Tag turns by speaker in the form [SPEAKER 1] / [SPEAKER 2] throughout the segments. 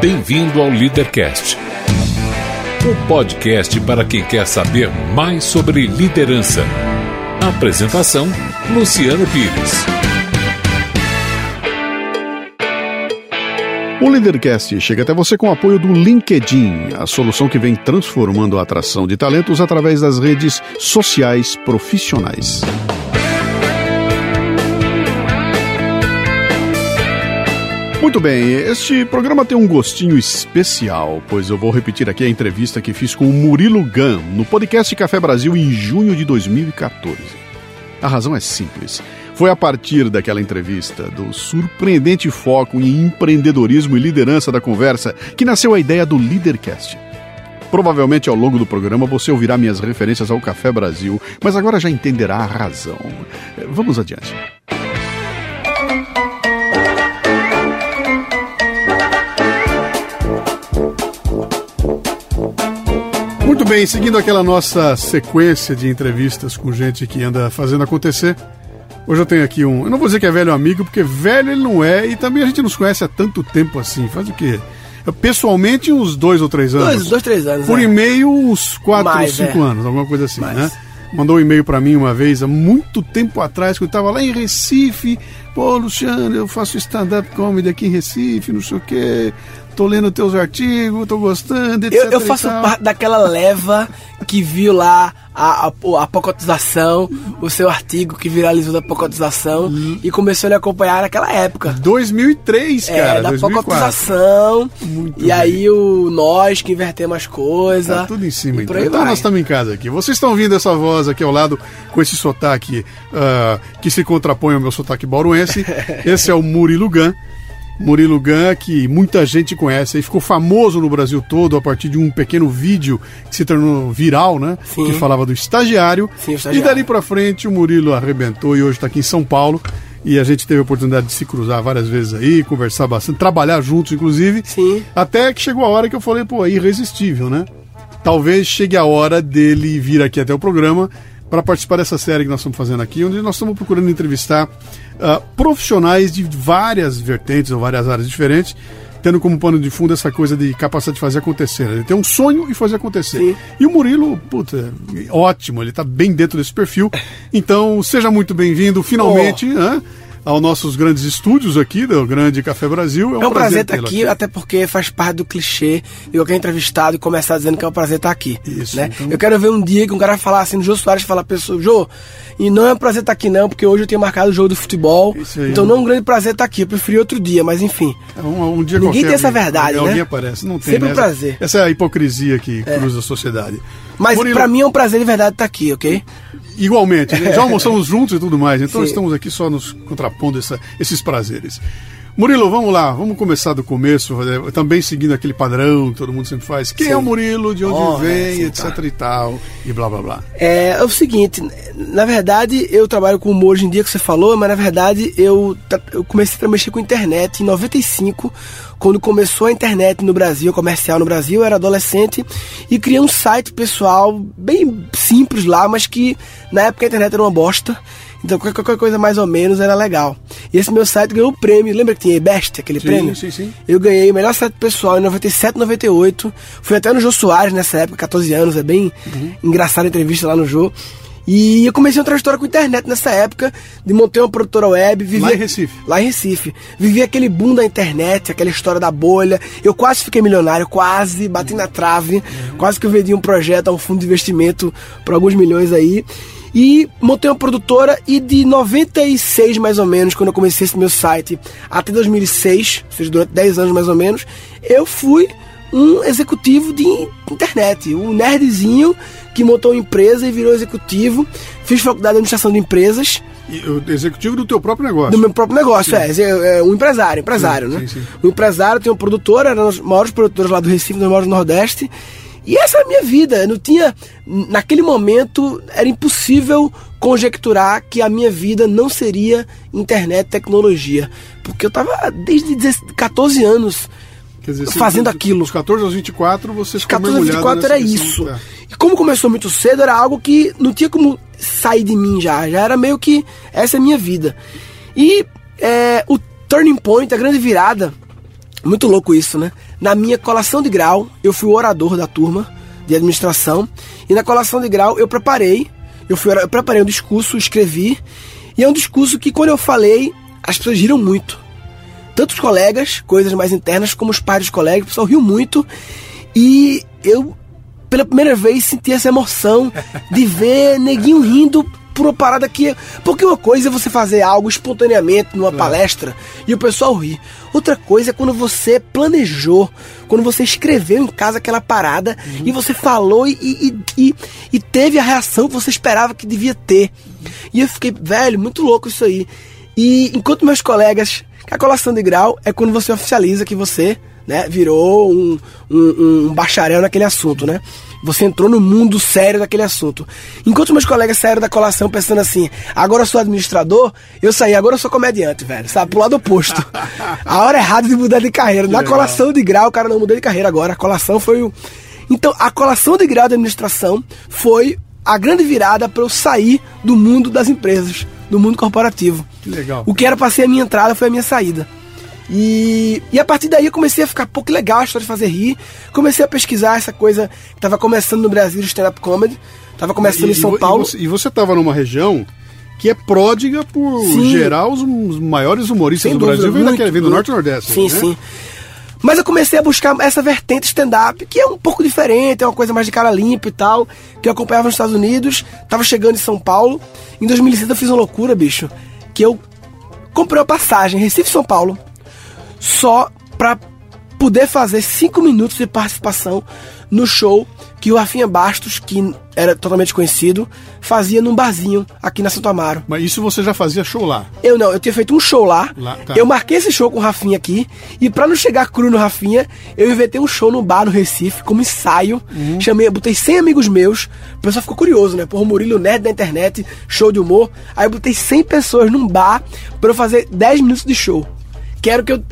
[SPEAKER 1] Bem-vindo ao Leadercast, o podcast para quem quer saber mais sobre liderança. Apresentação: Luciano Pires.
[SPEAKER 2] O Leadercast chega até você com o apoio do LinkedIn, a solução que vem transformando a atração de talentos através das redes sociais profissionais. Muito bem, este programa tem um gostinho especial, pois eu vou repetir aqui a entrevista que fiz com o Murilo Gun no podcast Café Brasil em junho de 2014. A razão é simples. Foi a partir daquela entrevista, do surpreendente foco em empreendedorismo e liderança da conversa, que nasceu a ideia do Leadercast. Provavelmente ao longo do programa você ouvirá minhas referências ao Café Brasil, mas agora já entenderá a razão. Vamos adiante. Bem, seguindo aquela nossa sequência de entrevistas com gente que anda fazendo acontecer, hoje eu tenho aqui um. Eu não vou dizer que é velho amigo, porque velho ele não é, e também a gente nos conhece há tanto tempo assim. Faz o quê? Eu, pessoalmente, uns dois ou três anos.
[SPEAKER 3] Dois, dois três anos.
[SPEAKER 2] Por
[SPEAKER 3] é.
[SPEAKER 2] e-mail, uns quatro
[SPEAKER 3] Mais,
[SPEAKER 2] ou cinco
[SPEAKER 3] é.
[SPEAKER 2] anos, alguma coisa assim,
[SPEAKER 3] Mais.
[SPEAKER 2] né? Mandou um e-mail pra mim uma vez, há muito tempo atrás, quando eu tava lá em Recife. Pô, Luciano, eu faço stand-up comedy aqui em Recife, não sei o quê. Tô lendo teus artigos, tô gostando, etc.
[SPEAKER 3] Eu, eu faço parte daquela leva que viu lá a, a, a pacotização, o seu artigo que viralizou da pacotização e começou a lhe acompanhar naquela época.
[SPEAKER 2] 2003,
[SPEAKER 3] É,
[SPEAKER 2] cara,
[SPEAKER 3] da
[SPEAKER 2] 2004.
[SPEAKER 3] pacotização.
[SPEAKER 2] Muito
[SPEAKER 3] e
[SPEAKER 2] bem.
[SPEAKER 3] aí o nós que invertemos as coisas.
[SPEAKER 2] Tá tudo em cima, então. Então nós estamos em casa aqui. Vocês estão ouvindo essa voz aqui ao lado, com esse sotaque ah, que se contrapõe ao meu sotaque bauruense. esse é o Murilo Gun. Murilo Gun, que muita gente conhece e ficou famoso no Brasil todo a partir de um pequeno vídeo que se tornou viral, né?
[SPEAKER 3] Sim.
[SPEAKER 2] Que falava do estagiário.
[SPEAKER 3] Sim, o
[SPEAKER 2] E
[SPEAKER 3] estagiário.
[SPEAKER 2] dali pra frente o Murilo arrebentou e hoje está aqui em São Paulo. E a gente teve a oportunidade de se cruzar várias vezes aí, conversar bastante, trabalhar juntos, inclusive.
[SPEAKER 3] Sim.
[SPEAKER 2] Até que chegou a hora que eu falei, pô, é irresistível, né? Talvez chegue a hora dele vir aqui até o programa para participar dessa série que nós estamos fazendo aqui, onde nós estamos procurando entrevistar ah, profissionais de várias vertentes ou várias áreas diferentes, tendo como pano de fundo essa coisa de capacidade de fazer acontecer. Ele tem um sonho e fazer acontecer.
[SPEAKER 3] Sim.
[SPEAKER 2] E o Murilo, puta, ótimo, ele está bem dentro desse perfil. Então, seja muito bem-vindo, finalmente, né, aos nossos grandes estúdios aqui do Grande Café Brasil.
[SPEAKER 3] É um prazer estar
[SPEAKER 2] tê-lo
[SPEAKER 3] aqui, até porque faz parte do clichê de qualquer entrevistado e começar dizendo que é um prazer estar aqui.
[SPEAKER 2] Isso,
[SPEAKER 3] né?
[SPEAKER 2] então-
[SPEAKER 3] Eu quero ver um dia que um cara falar assim, no Jô Soares, falar, pessoa, Jô, e não é um prazer estar aqui não, porque hoje eu tenho marcado o jogo do futebol,
[SPEAKER 2] aí,
[SPEAKER 3] então
[SPEAKER 2] né?
[SPEAKER 3] não é um grande prazer estar aqui, eu preferi outro dia, mas enfim.
[SPEAKER 2] É Um, um dia
[SPEAKER 3] Ninguém
[SPEAKER 2] qualquer,
[SPEAKER 3] tem essa
[SPEAKER 2] alguém-
[SPEAKER 3] verdade,
[SPEAKER 2] alguém
[SPEAKER 3] né?
[SPEAKER 2] aparece, não tem.
[SPEAKER 3] Sempre
[SPEAKER 2] né?
[SPEAKER 3] um prazer.
[SPEAKER 2] Essa é a hipocrisia que cruza a sociedade.
[SPEAKER 3] Mas pra mim é um prazer de verdade estar aqui, ok?
[SPEAKER 2] Igualmente, né? já almoçamos juntos e tudo mais, então
[SPEAKER 3] Sim.
[SPEAKER 2] estamos aqui só nos contrapondo essa- esses prazeres. Murilo, vamos lá, vamos começar do começo, fazer- também seguindo aquele padrão que todo mundo sempre faz. Quem
[SPEAKER 3] Sim.
[SPEAKER 2] é o Murilo, de onde
[SPEAKER 3] Oh,
[SPEAKER 2] vem,
[SPEAKER 3] é,
[SPEAKER 2] etc
[SPEAKER 3] tá.
[SPEAKER 2] e tal, e blá blá blá.
[SPEAKER 3] É, é o seguinte, na verdade eu trabalho com humor hoje em dia que você falou, mas na verdade eu, eu comecei a mexer com internet em 95, quando começou a internet no Brasil, comercial no Brasil, eu era adolescente e criei um site pessoal bem simples lá, mas que na época a internet era uma bosta. Então qualquer coisa mais ou menos era legal. E esse meu site ganhou o prêmio. Lembra que tinha eBest, aquele
[SPEAKER 2] Sim,
[SPEAKER 3] prêmio?
[SPEAKER 2] sim, sim.
[SPEAKER 3] Eu ganhei o melhor site pessoal em 97, 98. Fui até no Jô Soares nessa época, 14 anos. É bem
[SPEAKER 2] Uhum.
[SPEAKER 3] engraçada a entrevista lá no Jô. E eu comecei uma trajetória com internet nessa época, de montei uma produtora web. Vivi,
[SPEAKER 2] Lá em Recife.
[SPEAKER 3] Lá em Recife. Vivi aquele boom da internet, aquela história da bolha. Eu quase fiquei milionário, quase, bati na trave.
[SPEAKER 2] Uhum.
[SPEAKER 3] Quase que eu vendi um projeto a um fundo de investimento por alguns milhões aí. E montei uma produtora e de 96 mais ou menos, quando eu comecei esse meu site, até 2006, ou seja, durante 10 anos mais ou menos, eu fui um executivo de internet, um nerdzinho que montou uma empresa e virou executivo. Fiz faculdade de administração de empresas
[SPEAKER 2] E executivo do teu próprio negócio.
[SPEAKER 3] do meu próprio negócio, é, é, é um empresário, empresário,
[SPEAKER 2] Sim,
[SPEAKER 3] né?
[SPEAKER 2] sim, sim.
[SPEAKER 3] Um empresário tem uma produtora, era um dos maiores produtores lá do Recife, um dos maiores do Nordeste. E essa é a minha vida. Eu não tinha. Naquele momento, era impossível conjecturar que a minha vida não seria internet tecnologia. Porque eu tava desde 16 14 anos
[SPEAKER 2] dizer,
[SPEAKER 3] fazendo
[SPEAKER 2] dos-
[SPEAKER 3] aquilo.
[SPEAKER 2] Dos 14 aos 24, você ficou
[SPEAKER 3] 14 a
[SPEAKER 2] mergulhado
[SPEAKER 3] 24 era
[SPEAKER 2] questão.
[SPEAKER 3] isso.
[SPEAKER 2] Tá.
[SPEAKER 3] E como começou muito cedo, era algo que não tinha como sair de mim já. Já era meio que essa é a minha vida. E é, o turning point, a grande virada, Muito louco isso, né? Na minha colação de grau, eu fui o orador da turma de administração. E na colação de grau eu preparei, eu, fui, eu preparei um discurso, escrevi. E é um discurso que quando eu falei, as pessoas riram muito. Tanto os colegas, coisas mais internas, como os pais dos colegas, o pessoal riu muito. E eu, pela primeira vez, senti essa emoção de ver neguinho rindo por uma parada que. Porque uma coisa é você fazer algo espontaneamente numa palestra e o pessoal ri. Outra coisa é quando você planejou, quando você escreveu em casa aquela parada uhum. e você falou e, e, e, e, teve a reação que você esperava que devia ter. E eu fiquei, velho, muito louco isso aí. E enquanto meus colegas. A colação de grau é quando você oficializa que você né, virou um, um, um bacharel naquele assunto, né? Você entrou no mundo sério daquele assunto. Enquanto meus colegas saíram da colação pensando assim, agora eu sou administrador, eu saí, agora eu sou comediante, velho. Sabe, pro lado oposto. A hora errada de mudar de carreira. Na colação de grau, o cara não mudou de carreira agora. A colação foi o. Então, a colação de grau de administração foi a grande virada para eu sair do mundo das empresas, do mundo corporativo.
[SPEAKER 2] Que legal.
[SPEAKER 3] O que era para ser a minha entrada foi a minha saída. E, e a partir daí eu comecei a ficar pouco legal a história de fazer rir. Comecei a pesquisar essa coisa que estava começando no Brasil, stand-up comedy. Tava começando e, em São
[SPEAKER 2] e,
[SPEAKER 3] Paulo.
[SPEAKER 2] E você estava numa região que é pródiga por sim. gerar os, os maiores humoristas do Brasil. Vem, daquele, vem do Norte e Nordeste.
[SPEAKER 3] Sim, né? sim. Mas eu comecei a buscar essa vertente stand-up, que é um pouco diferente, é uma coisa mais de cara limpa e tal, que eu acompanhava nos Estados Unidos, tava chegando em São Paulo. Em 2006 eu fiz uma loucura, bicho, que eu comprei uma passagem Recife-São Paulo, só para poder fazer cinco minutos de participação no show que o Rafinha Bastos, que era totalmente conhecido, fazia num barzinho aqui na Santo Amaro.
[SPEAKER 2] Mas isso você já fazia show lá?
[SPEAKER 3] Eu não, eu tinha feito um show lá. lá tá. Eu marquei esse show com o Rafinha aqui. E para não chegar cru no Rafinha, eu inventei um show no bar no Recife, como ensaio. Uhum. Chamei, botei 100 amigos meus. O pessoal ficou curioso, né? Porra, Murilo Nerd da internet, show de humor. Aí eu botei 100 pessoas num bar para eu fazer 10 minutos de show. Quero que eu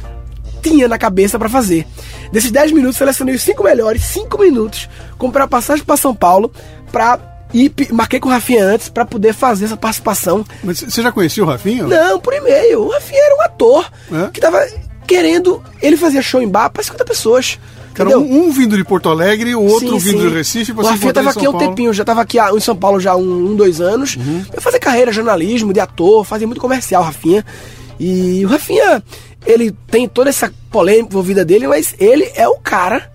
[SPEAKER 3] tinha na cabeça para fazer. Desses 10 minutos, selecionei os 5 melhores, 5 minutos, comprei a passagem para São Paulo para e marquei com o Rafinha antes para poder fazer essa participação.
[SPEAKER 2] Mas você já conhecia o Rafinha?
[SPEAKER 3] Não, por e-mail. O Rafinha era um ator é? que tava querendo. Ele fazia show em bar para 50 pessoas.
[SPEAKER 2] Era um, um, vindo de Porto Alegre, o outro sim, vindo sim. de Recife.
[SPEAKER 3] O Rafinha tava aqui há um tempinho, já tava aqui em São Paulo já um, um dois anos. Uhum. Eu fazia carreira, jornalismo, de ator, fazia muito comercial, Rafinha. E o Rafinha, ele tem toda essa polêmica envolvida dele, mas ele é o cara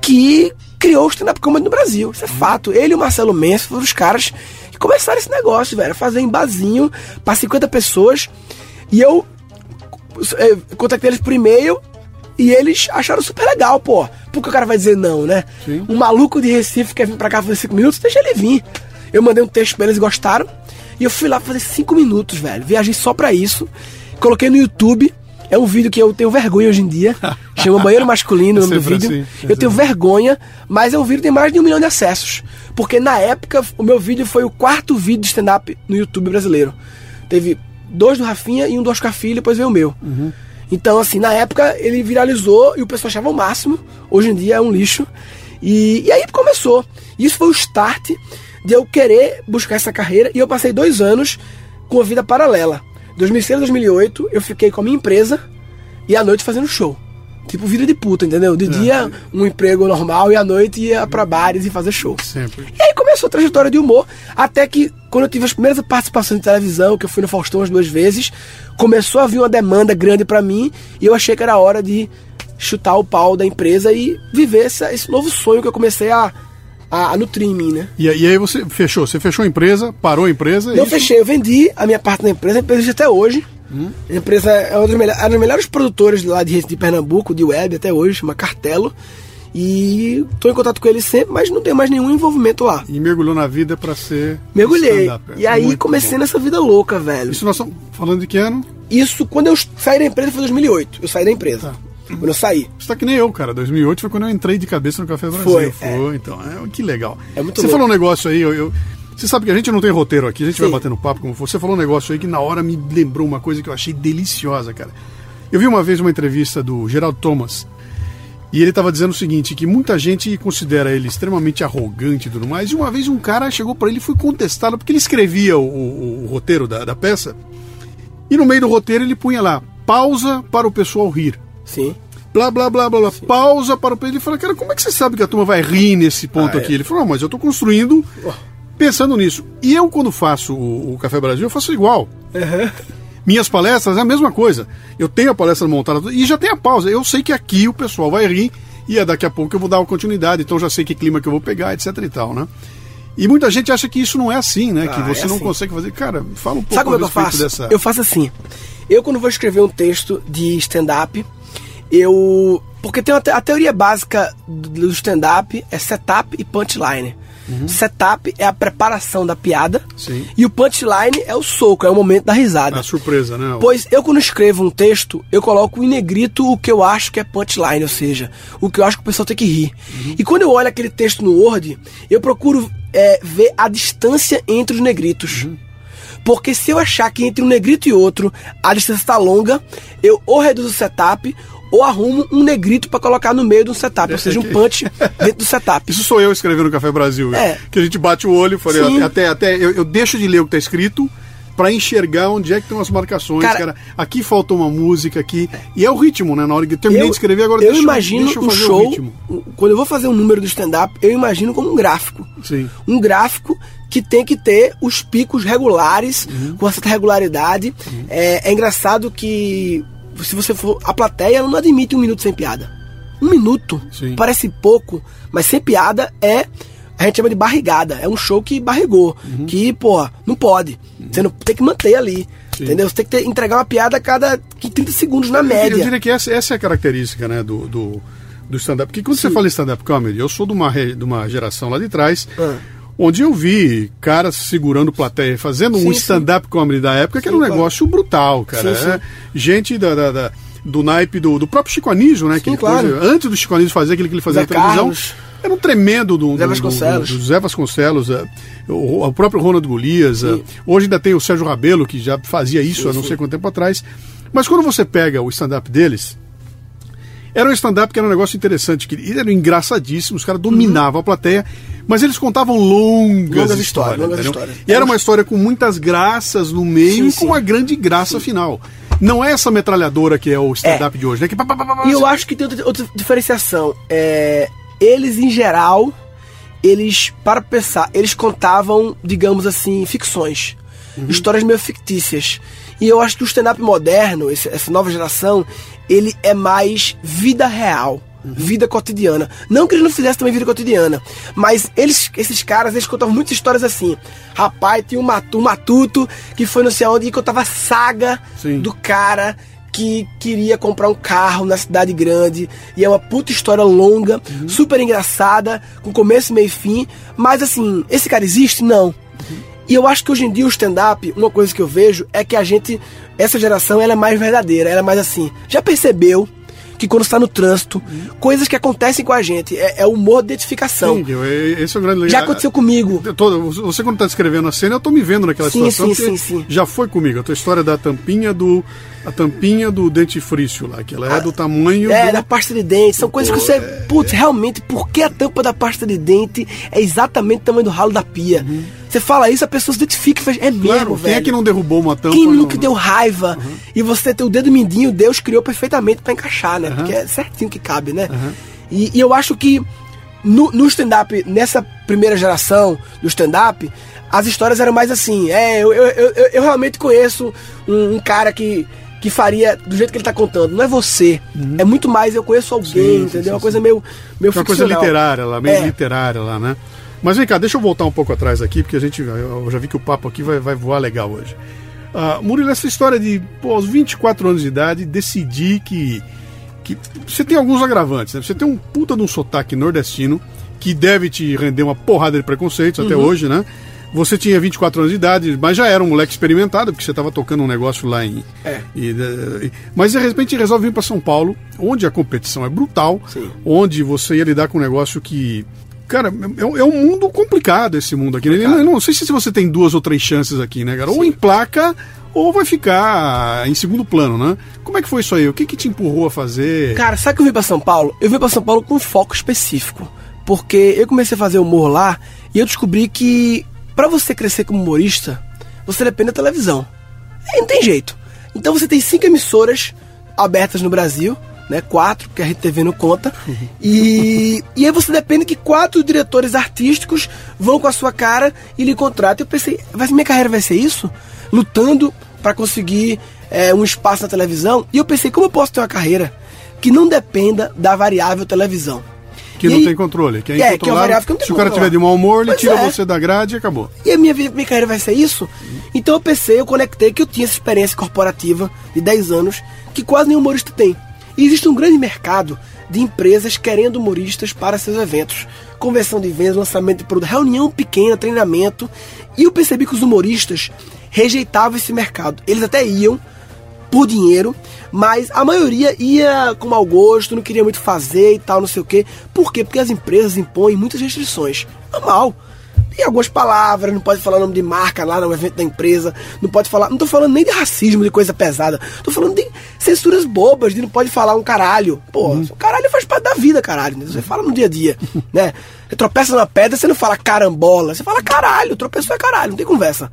[SPEAKER 3] que criou o stand-up comedy no Brasil. Isso é fato. Ele e o Marcelo Mendes foram os caras que começaram esse negócio, velho. Fazer em basinho para 50 pessoas. E eu, eu eh, contactei eles por e-mail e eles acharam super legal, pô. Porque o cara vai dizer não, né? Sim. Um maluco de Recife quer vir pra cá fazer 5 minutos, deixa ele vir. Eu mandei um texto pra eles, gostaram. E eu fui lá fazer 5 minutos, velho. Viajei só pra isso. Coloquei no YouTube. É um vídeo que eu tenho vergonha hoje em dia. Chama Banheiro Masculino no vídeo. Assim, eu tenho vergonha, mas é um vídeo que tem mais de um milhão de acessos. Porque na época, o meu vídeo foi o quarto vídeo de stand-up no YouTube brasileiro. Teve dois do Rafinha e um do Oscar Filho, depois veio o meu. Uhum. Então, assim, na época ele viralizou e o pessoal achava o máximo. Hoje em dia é um lixo. E, e aí começou. Isso foi o start de eu querer buscar essa carreira. E eu passei dois anos com a vida paralela. 2006 2008, eu fiquei com a minha empresa e à noite fazendo show. Tipo vida de puta, entendeu? De é. dia, um emprego normal e à noite ia pra bares e fazer show.
[SPEAKER 2] Sempre.
[SPEAKER 3] E aí começou a trajetória de humor, até que quando eu tive as primeiras participações de televisão, que eu fui no Faustão as duas vezes, começou a vir uma demanda grande para mim e eu achei que era hora de chutar o pau da empresa e viver essa, esse novo sonho que eu comecei a a, a né?
[SPEAKER 2] E, e, aí você fechou, você fechou a empresa, parou a empresa?
[SPEAKER 3] Não, fechei, eu vendi a minha parte da empresa, a empresa existe até hoje. Hum. A empresa é uma das melhores, é uma das melhores produtoras lá de, de Pernambuco, de web até hoje, chama Cartelo. E tô em contato com ele sempre, mas não tenho mais nenhum envolvimento lá.
[SPEAKER 2] E mergulhou na vida para ser.
[SPEAKER 3] Mergulhei. E aí Muito comecei bom. nessa vida louca, velho.
[SPEAKER 2] Isso nós estamos falando de que ano?
[SPEAKER 3] Isso quando eu saí da empresa foi 2008. Eu saí da empresa. Tá. Quando eu saí.
[SPEAKER 2] Você tá que nem eu, cara. 2008 foi quando eu entrei de cabeça no Café Brasil.
[SPEAKER 3] Foi,
[SPEAKER 2] foi é. então. É, que legal.
[SPEAKER 3] É muito
[SPEAKER 2] Você
[SPEAKER 3] louco.
[SPEAKER 2] falou um negócio aí, eu, eu, você sabe que a gente não tem roteiro aqui, a gente Sim. vai batendo papo como for. Você falou um negócio aí que na hora me lembrou uma coisa que eu achei deliciosa, cara. Eu vi uma vez uma entrevista do Geraldo Thomas, e ele estava dizendo o seguinte, que muita gente considera ele extremamente arrogante e tudo mais. E uma vez um cara chegou para ele e foi contestá-lo, porque ele escrevia o, o, o roteiro da, da, peça. E no meio do roteiro ele punha lá, pausa para o pessoal rir.
[SPEAKER 3] Sim.
[SPEAKER 2] blá, blá, blá, blá, blá. pausa para o play. Ele fala, cara, como é que você sabe que a turma vai rir nesse ponto
[SPEAKER 3] Ah,
[SPEAKER 2] aqui?
[SPEAKER 3] é.
[SPEAKER 2] Ele falou, mas eu tô construindo pensando nisso. E eu, quando faço o, Café Brasil, eu faço igual. Minhas palestras é a mesma coisa. Eu tenho a palestra montada e já tem a pausa. Eu sei que aqui o pessoal vai rir e é daqui a pouco eu vou dar uma continuidade, então já sei que clima que eu vou pegar, etc e tal, né? E muita gente acha que isso não é assim, né? que
[SPEAKER 3] Ah,
[SPEAKER 2] você
[SPEAKER 3] é
[SPEAKER 2] não
[SPEAKER 3] assim.
[SPEAKER 2] consegue fazer. Cara, fala um pouco
[SPEAKER 3] Sabe como é eu faço?
[SPEAKER 2] dessa.
[SPEAKER 3] Eu faço assim. Eu, quando vou escrever um texto de stand-up, eu. Porque tem a teoria básica do stand-up é setup e punchline. Setup é a preparação da piada.
[SPEAKER 2] Uhum. Sim.
[SPEAKER 3] E o punchline é o soco, é o momento da risada.
[SPEAKER 2] A surpresa, né?
[SPEAKER 3] Pois eu, quando escrevo um texto, eu coloco em negrito o que eu acho que é punchline, ou seja, o que eu acho que o pessoal tem que rir. E quando eu olho aquele texto no Word, eu procuro é, ver a distância entre os negritos. Porque se eu achar que entre um negrito e outro a distância está longa, eu ou reduzo o setup ou arrumo um negrito para colocar no meio do setup, ou seja, um punch dentro do setup.
[SPEAKER 2] Isso sou eu escrevendo no Café Brasil.
[SPEAKER 3] É.
[SPEAKER 2] Que a gente bate o olho, falei, até, até eu, eu deixo de ler o que tá escrito pra enxergar onde é que estão as marcações, cara,
[SPEAKER 3] Cara-
[SPEAKER 2] Aqui faltou uma música aqui. E é o ritmo, né? Na hora que eu terminei de escrever, agora
[SPEAKER 3] eu
[SPEAKER 2] deixa,
[SPEAKER 3] imagino
[SPEAKER 2] deixa eu
[SPEAKER 3] um show,
[SPEAKER 2] o ritmo.
[SPEAKER 3] quando eu vou fazer um número do stand-up, eu imagino como um gráfico.
[SPEAKER 2] Sim.
[SPEAKER 3] Um gráfico que tem que ter os picos regulares,
[SPEAKER 2] Uhum.
[SPEAKER 3] com uma certa regularidade. É, é engraçado que, se você for. A plateia não admite um minuto sem piada. Um minuto
[SPEAKER 2] Sim.
[SPEAKER 3] parece pouco, mas sem piada é. A gente chama de barrigada. É um show que barrigou.
[SPEAKER 2] Uhum.
[SPEAKER 3] Que, pô, não pode. Você não, tem que manter ali.
[SPEAKER 2] Sim.
[SPEAKER 3] Entendeu? Você tem que ter- entregar uma piada a cada 30 segundos na
[SPEAKER 2] Eu
[SPEAKER 3] média.
[SPEAKER 2] diria que essa, essa é a característica, né, do, do, do stand-up. Porque quando você fala stand-up comedy, eu sou de uma, de uma geração lá de trás,
[SPEAKER 3] Ah.
[SPEAKER 2] Onde eu vi caras segurando plateia, fazendo
[SPEAKER 3] Sim,
[SPEAKER 2] um
[SPEAKER 3] sim.
[SPEAKER 2] stand-up comedy da época, que era um
[SPEAKER 3] Sim, claro.
[SPEAKER 2] negócio brutal, cara.
[SPEAKER 3] Sim, sim.
[SPEAKER 2] É, gente da, da- da- do naipe do, do próprio Chico Anísio, né? aquele
[SPEAKER 3] claro.
[SPEAKER 2] coisa- antes do Chico Anísio fazer aquilo que ele fazia
[SPEAKER 3] Zé
[SPEAKER 2] na televisão.
[SPEAKER 3] Carlos.
[SPEAKER 2] Era um tremendo do,
[SPEAKER 3] Zé
[SPEAKER 2] do,
[SPEAKER 3] Vasconcelos.
[SPEAKER 2] do, do Zé Vasconcelos, é, o, o próprio Ronald Golias. é. hoje ainda tem o Sérgio Rabelo, que já fazia isso
[SPEAKER 3] Sim,
[SPEAKER 2] há não
[SPEAKER 3] sim.
[SPEAKER 2] sei quanto tempo atrás. Mas quando você pega o stand-up deles, era um stand-up que era um negócio interessante, que eles eram engraçadíssimos, os caras dominavam a plateia, mas eles contavam longas,
[SPEAKER 3] Longas histórias, longas histórias.
[SPEAKER 2] E era uma história com muitas graças no meio
[SPEAKER 3] Sim,
[SPEAKER 2] e com
[SPEAKER 3] sim.
[SPEAKER 2] uma grande graça final. Não é essa metralhadora que é o stand-up de hoje, né? Que
[SPEAKER 3] E eu acho que tem outra, diferenciação. É, eles, em geral, eles, para pensar, eles contavam, digamos assim, ficções. Histórias meio fictícias. E eu acho que o stand-up moderno, essa nova geração, ele é mais vida real. Vida cotidiana. Não que eles não fizessem também vida cotidiana, mas eles, esses caras, eles contavam muitas histórias assim. Rapaz, tinha um, matu, um matuto que foi não sei aonde e contava a saga
[SPEAKER 2] Sim.
[SPEAKER 3] do cara que queria comprar um carro na cidade grande. E é uma puta história longa, super engraçada, com começo, meio e fim. Mas assim, esse cara existe? Não. E eu acho que hoje em dia o stand-up, uma coisa que eu vejo é que a gente, essa geração, ela é mais verdadeira, ela é mais assim. Já percebeu que quando está no trânsito, coisas que acontecem com a gente, é, é humor de identificação.
[SPEAKER 2] Sim, esse é o grande
[SPEAKER 3] Já aconteceu comigo.
[SPEAKER 2] Tô- você quando está descrevendo a cena, eu tô me vendo naquela
[SPEAKER 3] Sim,
[SPEAKER 2] situação.
[SPEAKER 3] sim, sim, sim.
[SPEAKER 2] Já foi comigo. A tua história da tampinha do. A tampinha do dentifrício lá, que ela é do tamanho
[SPEAKER 3] É,
[SPEAKER 2] do.
[SPEAKER 3] da pasta de dente. São coisas que você. Putz, realmente, por que a tampa da pasta de dente é exatamente o tamanho do ralo da pia? Você fala isso, a pessoa se identifica e faz. É mesmo,
[SPEAKER 2] Uhum. Claro,
[SPEAKER 3] velho.
[SPEAKER 2] quem é que não derrubou uma tampa?
[SPEAKER 3] Quem nunca deu raiva? E você tem o dedo mindinho, Deus criou perfeitamente pra encaixar, né? Porque é certinho que cabe, né? E, e eu acho que no, no stand-up, nessa primeira geração do stand-up, as histórias eram mais assim. É, eu, eu, eu, eu- realmente conheço um, um cara que, que faria do jeito que ele tá contando. Não é você. É muito mais eu conheço alguém,
[SPEAKER 2] Sim,
[SPEAKER 3] entendeu?
[SPEAKER 2] sim,
[SPEAKER 3] uma
[SPEAKER 2] sim.
[SPEAKER 3] coisa meio, meio
[SPEAKER 2] uma coisa literária lá, meio
[SPEAKER 3] É.
[SPEAKER 2] literária lá, né? Mas vem cá, deixa eu voltar um pouco atrás aqui, porque a gente. Eu já vi que o papo aqui vai, vai voar legal hoje. Ah, Murilo, essa história de, pô, aos 24 anos de idade, decidir que. que você tem alguns agravantes, né? Você tem um puta de um sotaque nordestino, que deve te render uma porrada de preconceitos até
[SPEAKER 3] Uhum.
[SPEAKER 2] hoje, né? Você tinha 24 anos de idade, mas já era um moleque experimentado, porque você estava tocando um negócio lá em.
[SPEAKER 3] É.
[SPEAKER 2] e, eh, mas de repente resolve vir para São Paulo, onde a competição é brutal,
[SPEAKER 3] Sim.
[SPEAKER 2] onde você ia lidar com um negócio que. Cara, é, um- é um mundo complicado esse mundo aqui. né? Eu não, não sei se você tem duas ou três chances aqui, né, cara? Ou emplaca ou vai ficar em segundo plano, né? Como é que foi isso aí? O que, que te empurrou a fazer?
[SPEAKER 3] Cara, sabe que eu vim pra São Paulo? Eu vim pra São Paulo com um foco específico. Porque eu comecei a fazer humor lá e eu descobri que pra você crescer como humorista, você depende da televisão. Aí não tem jeito. Então você tem cinco emissoras abertas no Brasil, né? Quatro, porque a Rede TV não conta. E, e aí você depende que quatro diretores artísticos vão com a sua cara e lhe contratam. Eu pensei, vai, minha carreira vai ser isso? Lutando para conseguir é, um espaço na televisão. E eu pensei, como eu posso ter uma carreira que não dependa da variável televisão?
[SPEAKER 2] Que
[SPEAKER 3] E
[SPEAKER 2] não
[SPEAKER 3] aí-
[SPEAKER 2] tem controle. Que é,
[SPEAKER 3] É, que é uma variável que não tem
[SPEAKER 2] Se o cara tiver de mau humor, ele
[SPEAKER 3] Pois
[SPEAKER 2] tira
[SPEAKER 3] é.
[SPEAKER 2] você da grade e acabou.
[SPEAKER 3] E a minha, minha carreira vai ser isso? Então eu pensei, eu conectei que eu tinha essa experiência corporativa de 10 anos que quase nenhum humorista tem. E existe um grande mercado de empresas querendo humoristas para seus eventos. Conversão de vendas, lançamento de produto, reunião pequena, treinamento. E eu percebi que os humoristas rejeitavam esse mercado. Eles até iam por dinheiro, mas a maioria ia com mau gosto, não queria muito fazer e tal, não sei o quê. Por quê? Porque as empresas impõem muitas restrições. Normal. Tem algumas palavras, não pode falar nome de marca lá no evento da empresa, não pode falar, não tô falando nem de racismo, de coisa pesada, tô falando de censuras bobas, de não pode falar um caralho. Pô, o caralho faz parte da vida, caralho, né? você fala no dia a dia, né? Você tropeça numa pedra, você não fala carambola, você fala caralho, tropeçou é caralho, não tem conversa.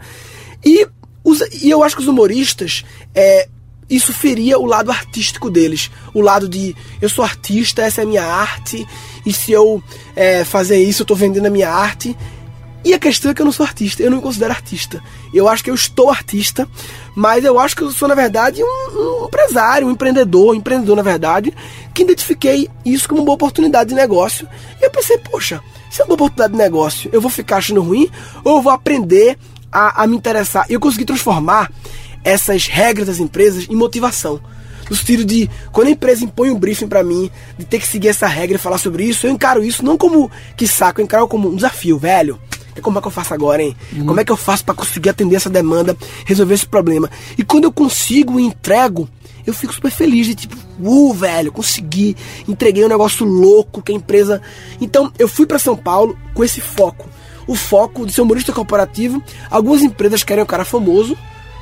[SPEAKER 3] E, os, e eu acho que os humoristas, é, isso feria o lado artístico deles. O lado de eu sou artista, essa é a minha arte, e se eu é, fazer isso, eu tô vendendo a minha arte. E a questão é que eu não sou artista, eu não me considero artista. Eu acho que eu estou artista, mas eu acho que eu sou, na verdade, um, um empresário, um empreendedor, um empreendedor, na verdade, que identifiquei isso como uma boa oportunidade de negócio. E eu pensei, poxa, se é uma boa oportunidade de negócio, eu vou ficar achando ruim ou eu vou aprender a, a me interessar? E eu consegui transformar essas regras das empresas em motivação. No sentido de, quando a empresa impõe um briefing pra mim, de ter que seguir essa regra e falar sobre isso, eu encaro isso não como que saco, eu encaro como um desafio, velho. E como é que eu faço agora, hein? Como é que eu faço pra conseguir atender essa demanda, resolver esse problema? E quando eu consigo e entrego, eu fico super feliz de tipo, uh, velho, consegui, entreguei um negócio louco que a empresa. Então, eu fui pra São Paulo com esse foco. O foco de ser humorista corporativo. Algumas empresas querem um cara famoso,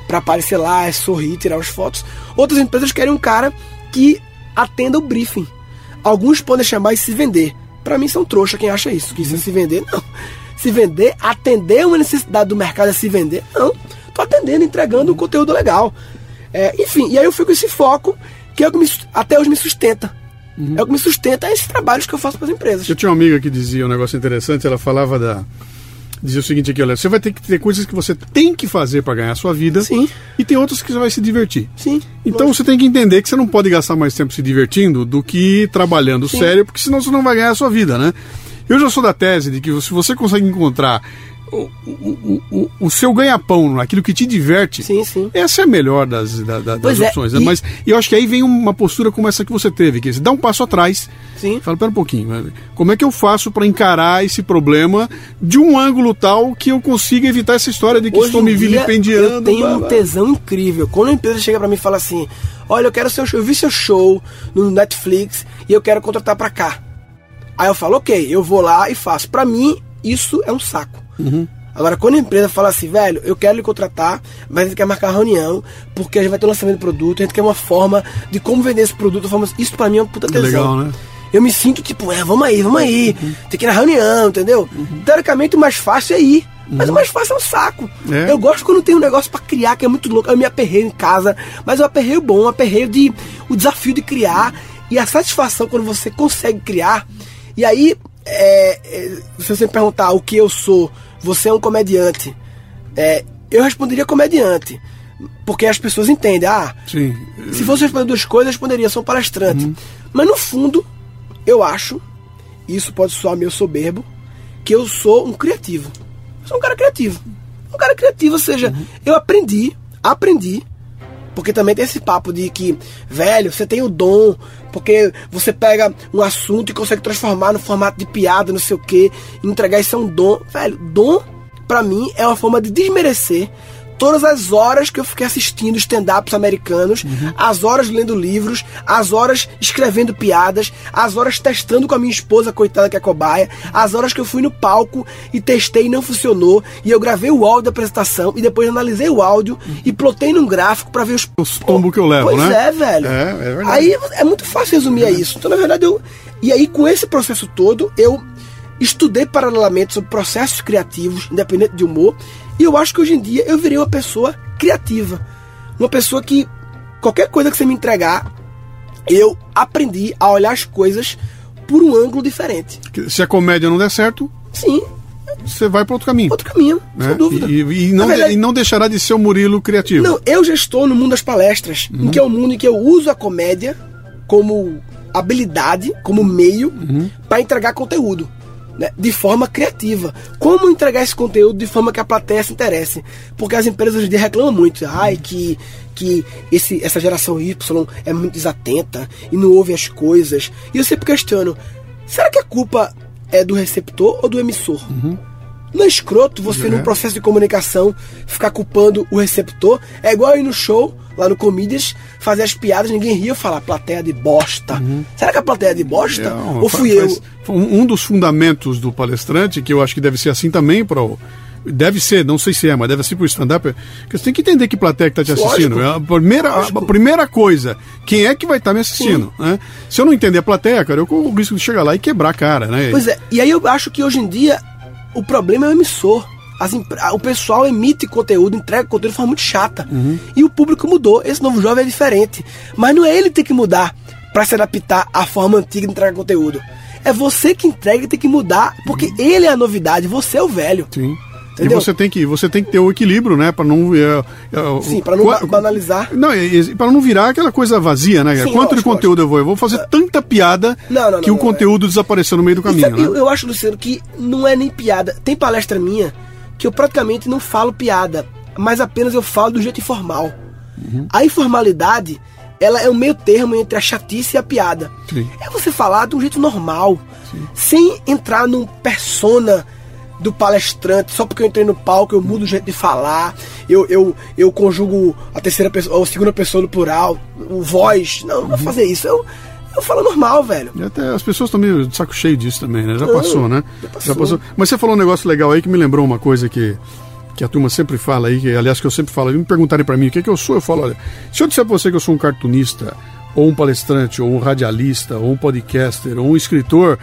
[SPEAKER 3] para aparecer lá, sorrir, tirar as fotos. Outras empresas querem um cara que atenda o briefing. Alguns podem chamar de se vender. Para mim são trouxa quem acha isso, que isso é se vender, não. Se vender, atender uma necessidade do mercado é se vender, não. Tô atendendo, entregando um conteúdo legal. É, enfim, e aí eu fico com esse foco que é o que me, até hoje me sustenta. É o que me sustenta é esses trabalhos que eu faço para as empresas.
[SPEAKER 2] Eu tinha uma amiga que dizia um negócio interessante, ela falava da. Dizia o seguinte aqui, olha, você vai ter que ter coisas que você tem que fazer para ganhar a sua vida
[SPEAKER 3] Sim.
[SPEAKER 2] e tem outras que você vai se divertir.
[SPEAKER 3] Sim.
[SPEAKER 2] Então você tem que entender que você não pode gastar mais tempo se divertindo do que trabalhando
[SPEAKER 3] Sim.
[SPEAKER 2] sério, porque senão você não vai ganhar a sua vida, né? Eu já sou da tese de que se você consegue encontrar o, o, o, o seu ganha-pão naquilo que te diverte,
[SPEAKER 3] Sim, sim.
[SPEAKER 2] essa é a melhor das, da- da- das
[SPEAKER 3] é,
[SPEAKER 2] opções. né?
[SPEAKER 3] e-
[SPEAKER 2] Mas eu acho que aí vem uma postura como essa que você teve, que é você dá um passo atrás
[SPEAKER 3] Sim.
[SPEAKER 2] Fala, pera um pouquinho, né? como é que eu faço para encarar esse problema de um ângulo tal que eu consiga evitar essa história de que
[SPEAKER 3] Hoje
[SPEAKER 2] estou me
[SPEAKER 3] dia,
[SPEAKER 2] vilipendiando?
[SPEAKER 3] Eu tenho
[SPEAKER 2] blá,
[SPEAKER 3] um
[SPEAKER 2] blá.
[SPEAKER 3] tesão incrível. Quando a empresa chega pra mim e fala assim: Olha, eu quero seu show, eu vi seu show no Netflix e eu quero contratar pra cá. Aí eu falo, ok, eu vou lá e faço. Pra mim, isso é um saco.
[SPEAKER 2] Uhum.
[SPEAKER 3] Agora, quando a empresa fala assim, velho, eu quero lhe contratar, mas a gente quer marcar uma reunião, porque a gente vai ter um lançamento de produto, a gente quer uma forma de como vender esse produto. forma- Isso pra mim é um puta tesão.
[SPEAKER 2] Legal, né?
[SPEAKER 3] Eu me sinto tipo, é, vamos aí, vamos aí. Tem que ir na reunião, entendeu? Teoricamente o mais fácil é ir. Mas o mais fácil é um saco.
[SPEAKER 2] É.
[SPEAKER 3] Eu gosto quando tem um negócio pra criar que é muito louco. Eu me aperreio em casa, mas é um aperreio bom, um aperreio de. o desafio de criar e a satisfação quando você consegue criar. E aí, é, é, se você me perguntar o que eu sou, você é um comediante. É, eu responderia comediante. Porque as pessoas entendem, ah,
[SPEAKER 2] Sim.
[SPEAKER 3] se fosse responder duas coisas, eu responderia, sou palestrante. Mas no fundo, eu acho, isso pode soar meio soberbo, que eu sou um criativo. Eu sou um cara criativo. Um cara criativo, ou seja, eu aprendi, aprendi, porque também tem esse papo de que, velho, você tem o dom, porque você pega um assunto e consegue transformar no formato de piada, não sei o que, entregar isso é um dom. Velho, dom, pra mim, é uma forma de desmerecer todas as horas que eu fiquei assistindo stand-ups americanos, as horas lendo livros, as horas escrevendo piadas, as horas testando com a minha esposa, coitada que é cobaia, as horas que eu fui no palco e testei e não funcionou, e eu gravei o áudio da apresentação e depois analisei o áudio e plotei num gráfico pra ver os
[SPEAKER 2] Os tombos que eu levo,
[SPEAKER 3] pois
[SPEAKER 2] né?
[SPEAKER 3] é, velho.
[SPEAKER 2] É, é verdade.
[SPEAKER 3] Aí é muito fácil resumir a isso. Então, na verdade, eu. E aí, com esse processo todo, eu estudei paralelamente sobre processos criativos, independente de humor, e eu acho que hoje em dia eu virei uma pessoa criativa. Uma pessoa que qualquer coisa que você me entregar, eu aprendi a olhar as coisas por um ângulo diferente.
[SPEAKER 2] Se a comédia não der certo,
[SPEAKER 3] Sim,
[SPEAKER 2] você vai para outro caminho.
[SPEAKER 3] outro caminho,
[SPEAKER 2] né?
[SPEAKER 3] sem dúvida.
[SPEAKER 2] E, e- não,
[SPEAKER 3] verdade-
[SPEAKER 2] e não deixará de ser o Murilo criativo.
[SPEAKER 3] Não, eu já estou no mundo das palestras, em que é um mundo em que eu uso a comédia como habilidade, como meio, para entregar conteúdo. Né, De forma criativa. Como entregar esse conteúdo de forma que a plateia se interesse? Porque as empresas hoje em dia reclamam muito. Ai, que, que esse, essa geração Y é muito desatenta e não ouve as coisas. E eu sempre questiono: será que a culpa é do receptor ou do emissor? Não é escroto você,
[SPEAKER 2] É.
[SPEAKER 3] num processo de comunicação, ficar culpando o receptor. É igual ir no show, lá no Comedians, fazer as piadas, ninguém ria, falar plateia de bosta. Será que a plateia é de bosta?
[SPEAKER 2] É,
[SPEAKER 3] Ou fui eu?
[SPEAKER 2] Um um dos fundamentos do palestrante, que eu acho que deve ser assim também para o. Deve ser, não sei se é, mas deve ser para o stand-up. Que você tem que entender que plateia que está te assistindo.
[SPEAKER 3] Lógico.
[SPEAKER 2] É a primeira, a- primeira coisa, quem é que vai estar me assistindo? né? Se eu não entender a plateia, cara, eu corro o risco de chegar lá e quebrar a cara, né?
[SPEAKER 3] Pois é, e aí eu acho que hoje em dia o problema é o emissor. As O pessoal emite conteúdo, entrega conteúdo de forma muito chata. E o público mudou. Esse novo jovem é diferente. Mas não é ele que tem que mudar para se adaptar à forma antiga de entregar conteúdo. É você que entrega e tem que mudar, porque ele é a novidade, você é o velho.
[SPEAKER 2] Sim.
[SPEAKER 3] Entendeu?
[SPEAKER 2] E você tem que você tem que ter o equilíbrio, né, para não é, é,
[SPEAKER 3] Sim, pra não
[SPEAKER 2] qua-
[SPEAKER 3] ba- banalizar.
[SPEAKER 2] Não, para não virar aquela coisa vazia, né?
[SPEAKER 3] Sim,
[SPEAKER 2] Quanto de
[SPEAKER 3] lógico,
[SPEAKER 2] conteúdo eu vou? Eu vou fazer tanta piada
[SPEAKER 3] Não, não,
[SPEAKER 2] que
[SPEAKER 3] não,
[SPEAKER 2] o
[SPEAKER 3] não,
[SPEAKER 2] conteúdo desapareceu no meio do
[SPEAKER 3] E
[SPEAKER 2] caminho,
[SPEAKER 3] sabe,
[SPEAKER 2] né?
[SPEAKER 3] eu, eu acho, Luciano, que não é nem piada. Tem palestra minha que eu praticamente não falo piada, mas apenas eu falo do jeito informal.
[SPEAKER 2] Uhum.
[SPEAKER 3] A informalidade, ela é o meio termo entre a chatice e a piada.
[SPEAKER 2] Sim.
[SPEAKER 3] É você falar de um jeito normal, sem entrar num persona do palestrante, só porque eu entrei no palco, eu mudo o jeito de falar, eu, eu, eu conjugo a terceira pessoa, a segunda pessoa do plural, o voz. Não, não
[SPEAKER 2] Uhum.
[SPEAKER 3] vou fazer isso. Eu, eu falo normal, velho.
[SPEAKER 2] E até as pessoas estão meio de saco cheio disso também, né? Já
[SPEAKER 3] Não,
[SPEAKER 2] passou, né?
[SPEAKER 3] já passou.
[SPEAKER 2] Mas você falou um negócio legal aí que me lembrou uma coisa que, que a turma sempre fala aí, que aliás que eu sempre falo, me perguntarem pra mim o que, que eu sou, eu falo, olha, se eu disser pra você que eu sou um cartunista, ou um palestrante, ou um radialista, ou um podcaster, ou um escritor,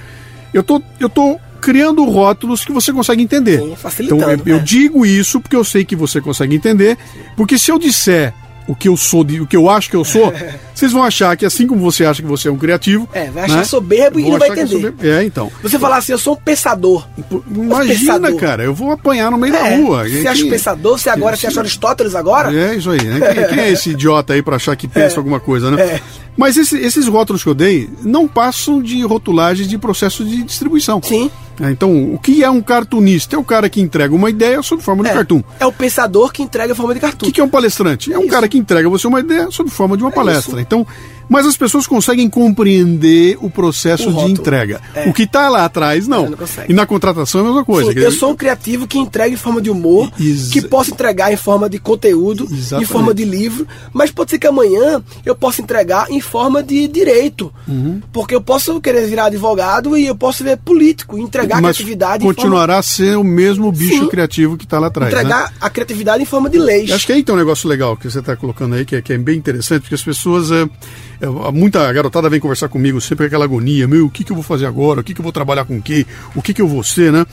[SPEAKER 2] eu tô, eu tô criando rótulos que você consegue entender.
[SPEAKER 3] Sim, facilitando,
[SPEAKER 2] então, eu, eu
[SPEAKER 3] né?
[SPEAKER 2] digo isso porque eu sei que você consegue entender, porque se eu disser o que eu sou, o que eu acho que eu sou, vocês vão achar que assim como você acha que você é um criativo,
[SPEAKER 3] É, vai achar
[SPEAKER 2] né?
[SPEAKER 3] soberbo e não vai
[SPEAKER 2] é
[SPEAKER 3] entender.
[SPEAKER 2] soberbo. É, então.
[SPEAKER 3] Você falar assim, eu sou um pensador.
[SPEAKER 2] Imagina,
[SPEAKER 3] pensador.
[SPEAKER 2] cara, eu vou apanhar no meio
[SPEAKER 3] É,
[SPEAKER 2] da rua.
[SPEAKER 3] Você
[SPEAKER 2] Quem-
[SPEAKER 3] acha pensador, você agora, você acha Aristóteles agora?
[SPEAKER 2] É isso aí, né? Quem, quem é esse idiota aí pra achar que pensa alguma coisa, né?
[SPEAKER 3] É.
[SPEAKER 2] Mas esse- esses rótulos que eu dei não passam de rotulagens de processo de distribuição.
[SPEAKER 3] Sim.
[SPEAKER 2] É, Então, o que é um cartunista? É o cara que entrega uma ideia sob forma de
[SPEAKER 3] É,
[SPEAKER 2] cartoon.
[SPEAKER 3] é o pensador que entrega a forma de
[SPEAKER 2] O
[SPEAKER 3] cartoon.
[SPEAKER 2] que, que é um palestrante? É um
[SPEAKER 3] Isso.
[SPEAKER 2] cara que entrega você uma ideia sob forma de uma palestra.
[SPEAKER 3] isso.
[SPEAKER 2] Então, mas as pessoas conseguem compreender o processo
[SPEAKER 3] O
[SPEAKER 2] de entrega.
[SPEAKER 3] É.
[SPEAKER 2] O que está lá atrás, não.
[SPEAKER 3] Não
[SPEAKER 2] e na contratação é a mesma coisa.
[SPEAKER 3] Sim, eu sou um criativo que entrega em forma de humor,
[SPEAKER 2] Exa-
[SPEAKER 3] que posso entregar em forma de conteúdo, em
[SPEAKER 2] Exatamente.
[SPEAKER 3] forma de livro, mas pode ser que amanhã eu possa entregar em forma de direito.
[SPEAKER 2] Uhum.
[SPEAKER 3] Porque eu posso querer virar advogado e eu posso ver político, entregar a
[SPEAKER 2] mas
[SPEAKER 3] criatividade em forma,
[SPEAKER 2] continuará a ser o mesmo bicho
[SPEAKER 3] Sim.
[SPEAKER 2] criativo que está lá atrás. né?
[SPEAKER 3] entregar a criatividade em forma de leis.
[SPEAKER 2] Acho que aí tem um negócio legal que você está colocando aí, que é, que é bem interessante, porque as pessoas. É, muita garotada vem conversar comigo sempre aquela agonia: meu, o que, que eu vou fazer agora? O que, que eu vou trabalhar com quê? O que, que eu vou ser, né?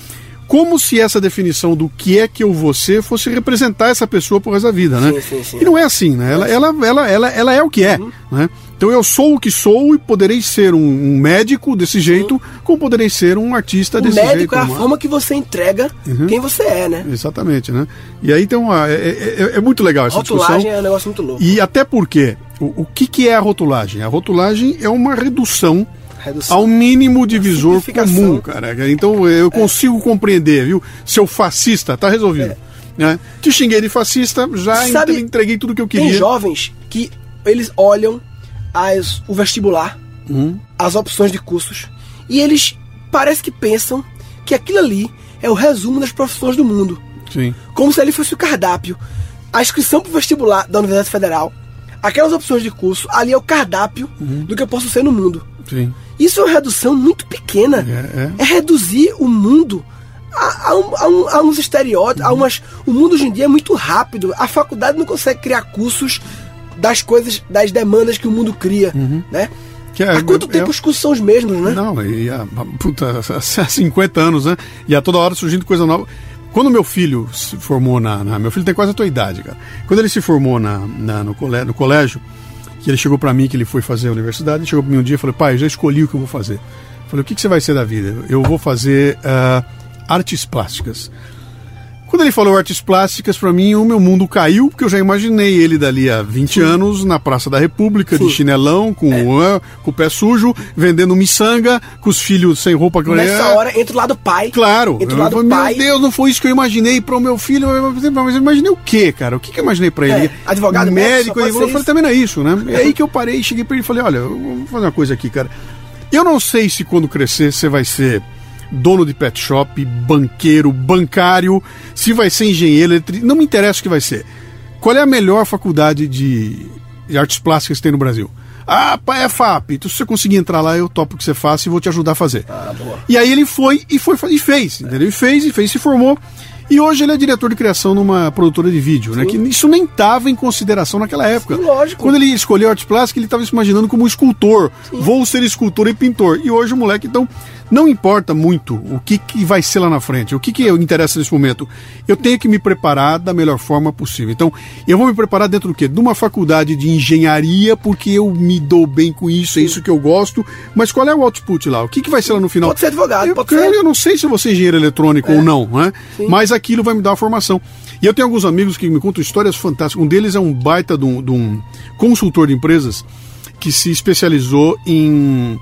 [SPEAKER 2] Como se essa definição do que é que eu vou ser fosse representar essa pessoa por resto da vida, né?
[SPEAKER 3] Sim, sim, sim.
[SPEAKER 2] E não é assim, né? Ela, ela, ela, ela, ela é o que é, né? Então eu sou o que sou e poderei ser um, um médico desse jeito, como poderei ser um artista
[SPEAKER 3] o
[SPEAKER 2] desse
[SPEAKER 3] médico
[SPEAKER 2] jeito.
[SPEAKER 3] é a forma que você entrega
[SPEAKER 2] Uhum.
[SPEAKER 3] quem você é, né?
[SPEAKER 2] Exatamente, né? E aí tem uma. É, é- é muito legal essa
[SPEAKER 3] Rotulagem
[SPEAKER 2] discussão.
[SPEAKER 3] é um negócio muito louco.
[SPEAKER 2] E até porque, o, o que, que é a rotulagem? A rotulagem é uma redução
[SPEAKER 3] Redução.
[SPEAKER 2] ao mínimo divisor comum, cara. Então eu consigo compreender, viu? Seu fascista, tá resolvido. Né? Te xinguei de fascista, já
[SPEAKER 3] Sabe,
[SPEAKER 2] entre- entreguei tudo que eu
[SPEAKER 3] Tem
[SPEAKER 2] queria.
[SPEAKER 3] jovens que eles olham as, o vestibular,
[SPEAKER 2] Hum,
[SPEAKER 3] as opções de cursos, e eles parece que pensam que aquilo ali é o resumo das profissões do mundo.
[SPEAKER 2] sim.
[SPEAKER 3] Como se ali fosse o cardápio. A inscrição para o vestibular da Universidade Federal, aquelas opções de curso, ali é o cardápio
[SPEAKER 2] Uhum.
[SPEAKER 3] do que eu posso ser no mundo.
[SPEAKER 2] Sim.
[SPEAKER 3] Isso é uma redução muito pequena.
[SPEAKER 2] É, é.
[SPEAKER 3] reduzir o mundo a, a um- a um- a uns estereótipos, a umas. O mundo hoje em dia é muito rápido. A faculdade não consegue criar cursos das coisas, das demandas que o mundo cria, né?
[SPEAKER 2] Que é-
[SPEAKER 3] Há quanto
[SPEAKER 2] é-
[SPEAKER 3] tempo os cursos são os mesmos, né?
[SPEAKER 2] Não, e há, puta, há 50 anos, né? E a toda hora surgindo coisa nova. Quando meu filho se formou na, na- Meu filho tem quase a tua idade, cara. Quando ele se formou na, na- no, colégio, no colégio, que ele chegou para mim, que ele foi fazer a universidade, ele chegou para mim um dia e falou, pai, já escolhi o que eu vou fazer. Eu falei, o que, que você vai ser da vida? Eu vou fazer uh, artes plásticas. Quando ele falou artes plásticas, para mim o meu mundo caiu, porque eu já imaginei ele dali a 20 Sim. anos na Praça da República, Sim. de chinelão, com, é. uh, com o pé sujo, vendendo miçanga, com os filhos sem roupa.
[SPEAKER 3] Nessa hora, entra o lado pai.
[SPEAKER 2] Claro.
[SPEAKER 3] Entra o lado
[SPEAKER 2] meu
[SPEAKER 3] pai.
[SPEAKER 2] Deus, não foi isso que eu imaginei para o meu filho. Mas eu imaginei o quê, cara? O que, que eu imaginei para ele? É,
[SPEAKER 3] advogado,
[SPEAKER 2] médico. médico eu falei, também não é isso, né? É aí que eu parei, cheguei para ele e falei, olha, vou fazer uma coisa aqui, cara. Eu não sei se quando crescer você vai ser dono de pet shop, banqueiro, bancário, se vai ser engenheiro, não me interessa o que vai ser. Qual é a melhor faculdade de, de artes plásticas que tem no Brasil? Ah, é FAP. Então, se você conseguir entrar lá, eu topo o que você faça e vou te ajudar a fazer. Ah, e aí ele foi e foi e fez, entendeu? E fez e fez, se formou. E hoje ele é diretor de criação numa produtora de vídeo, né? Que isso nem estava em consideração naquela época. Sim,
[SPEAKER 3] lógico.
[SPEAKER 2] Quando ele escolheu arte plástica, ele estava se imaginando como escultor. Sim. Vou ser escultor e pintor. E hoje o moleque, então, não importa muito o que, que vai ser lá na frente, o que, que interessa nesse momento. Eu tenho que me preparar da melhor forma possível. Então, eu vou me preparar dentro do quê? De uma faculdade de engenharia, porque eu me dou bem com isso, é isso que eu gosto. Mas qual é o output lá? O que, que vai ser lá no final?
[SPEAKER 3] Pode ser advogado,
[SPEAKER 2] eu,
[SPEAKER 3] pode
[SPEAKER 2] ser. Eu não sei se você é engenheiro eletrônico é. ou não, né? Mas aquilo vai me dar uma formação. E eu tenho alguns amigos que me contam histórias fantásticas. Um deles é um baita de um, de um consultor de empresas que se especializou em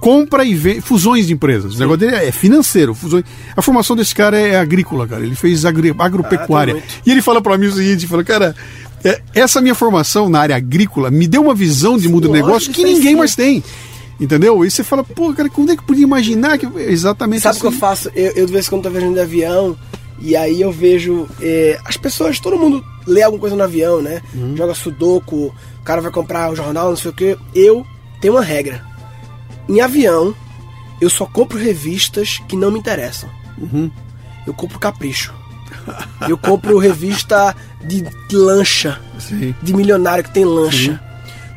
[SPEAKER 2] compra e vê, fusões de empresas. Sim. O negócio dele é financeiro. Fusões. A formação desse cara é agrícola, cara. Ele fez agri, agropecuária. Ah, e ele fala para mim o seguinte: fala, cara, é, essa minha formação na área agrícola me deu uma visão de mundo de negócio que ninguém mais tem. Entendeu? E você fala, pô, cara, como é que podia imaginar que. Exatamente
[SPEAKER 3] Sabe o assim. que eu faço? Eu, eu, de vez em quando tô viajando de avião. E aí eu vejo é, as pessoas, todo mundo lê alguma coisa no avião, né? Uhum. Joga sudoku, o cara vai comprar o jornal, não sei o que. Eu tenho uma regra. Em avião, eu só compro revistas que não me interessam. Uhum. Eu compro capricho. Eu compro revista de lancha, Sim. de milionário que tem lancha. Sim.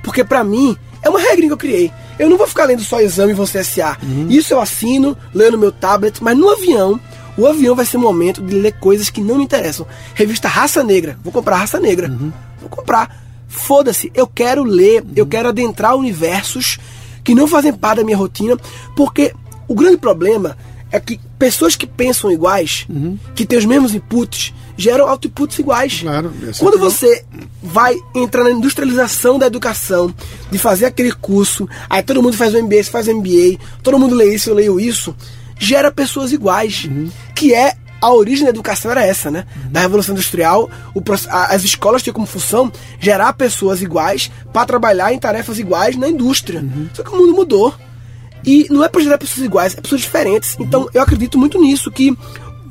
[SPEAKER 3] Porque para mim, é uma regra que eu criei. Eu não vou ficar lendo só exame e você SA. Uhum. Isso eu assino, leio no meu tablet, mas no avião, o avião vai ser o momento de ler coisas que não me interessam. Revista Raça Negra. Vou comprar Raça Negra. Uhum. Vou comprar. Foda-se, eu quero ler, eu quero adentrar universos que não fazem parte da minha rotina, porque o grande problema é que pessoas que pensam iguais, uhum. que têm os mesmos inputs, geram outputs iguais.
[SPEAKER 2] Claro,
[SPEAKER 3] Quando você vai entrar na industrialização da educação, de fazer aquele curso, aí todo mundo faz o MBA, faz o MBA, todo mundo lê isso, eu leio isso, gera pessoas iguais, uhum. que é a origem da educação era essa, né? Uhum. Da Revolução Industrial, o, as escolas tinham como função gerar pessoas iguais para trabalhar em tarefas iguais na indústria. Uhum. Só que o mundo mudou. E não é para gerar pessoas iguais, é pessoas diferentes. Uhum. Então eu acredito muito nisso, que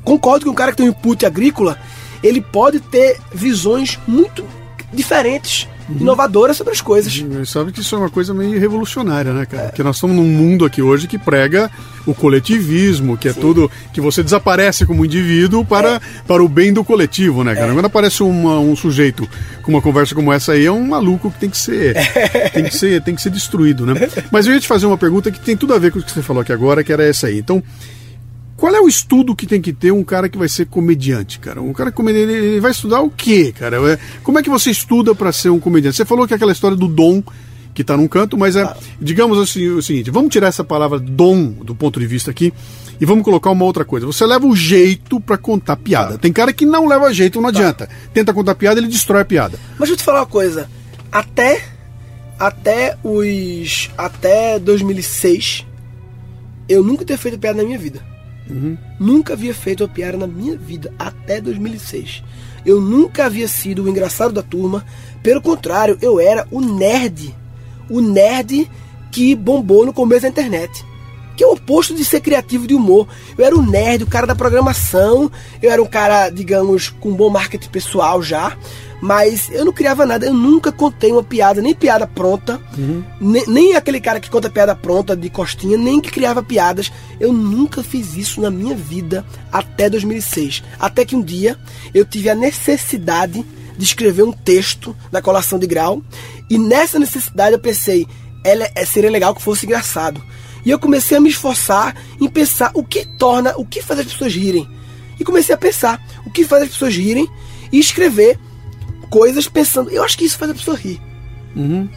[SPEAKER 3] concordo que um cara que tem um input agrícola, ele pode ter visões muito diferentes uhum. inovadora sobre as coisas.
[SPEAKER 2] Uhum. Sabe que isso é uma coisa meio revolucionária, né, cara? É. Porque nós estamos num mundo aqui hoje que prega o coletivismo, que é Sim. tudo que você desaparece como indivíduo para, é. para o bem do coletivo, né, cara? É. Quando aparece uma, um sujeito com uma conversa como essa aí, é um maluco que tem que ser, é. tem que ser, tem que ser destruído, né? Mas eu ia te fazer uma pergunta que tem tudo a ver com o que você falou aqui agora, que era essa aí. Então, qual é o estudo que tem que ter um cara que vai ser comediante, cara? Um cara comediante, ele vai estudar o quê, cara? É, como é que você estuda para ser um comediante? Você falou que é aquela história do dom que está num canto, mas é, digamos assim, o seguinte, vamos tirar essa palavra dom do ponto de vista aqui e vamos colocar uma outra coisa. Você leva o jeito para contar piada. Tá. Tem cara que não leva jeito, não tá. adianta. Tenta contar piada, ele destrói a piada.
[SPEAKER 3] Mas deixa eu te falar uma coisa. Até até os até 2006 eu nunca tinha feito piada na minha vida. Uhum. Nunca havia feito uma piada na minha vida até 2006. Eu nunca havia sido o engraçado da turma. Pelo contrário, eu era o nerd. O nerd que bombou no começo da internet. Que é o oposto de ser criativo de humor. Eu era o nerd, o cara da programação. Eu era um cara, digamos, com bom marketing pessoal já. Mas eu não criava nada, eu nunca contei uma piada, nem piada pronta, uhum. nem, nem, aquele cara que conta piada pronta de costinha, nem que criava piadas. Eu nunca fiz isso na minha vida até 2006. Até que um dia eu tive a necessidade de escrever um texto na colação de grau, e nessa necessidade eu pensei, ela, é, seria legal que fosse engraçado. E eu comecei a me esforçar em pensar o que torna, o que faz as pessoas rirem. E comecei a pensar o que faz as pessoas rirem e escrever coisas pensando, eu acho que isso faz a pessoa rir.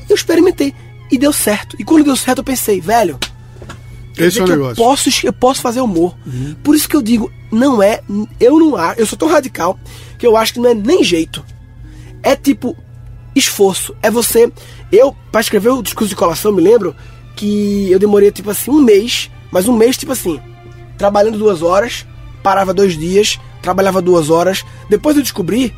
[SPEAKER 3] Eu experimentei. E deu certo. E quando deu certo, eu pensei, velho.
[SPEAKER 2] Esse é o
[SPEAKER 3] que eu
[SPEAKER 2] negócio.
[SPEAKER 3] posso, eu posso fazer humor. Por isso que eu digo, não é. Eu não acho. Eu sou tão radical que eu acho que não é nem jeito. É tipo esforço. É você. Eu, pra escrever o discurso de colação, me lembro que eu demorei tipo assim um mês, mas um mês tipo assim, trabalhando duas horas, parava dois dias, trabalhava duas horas. Depois eu descobri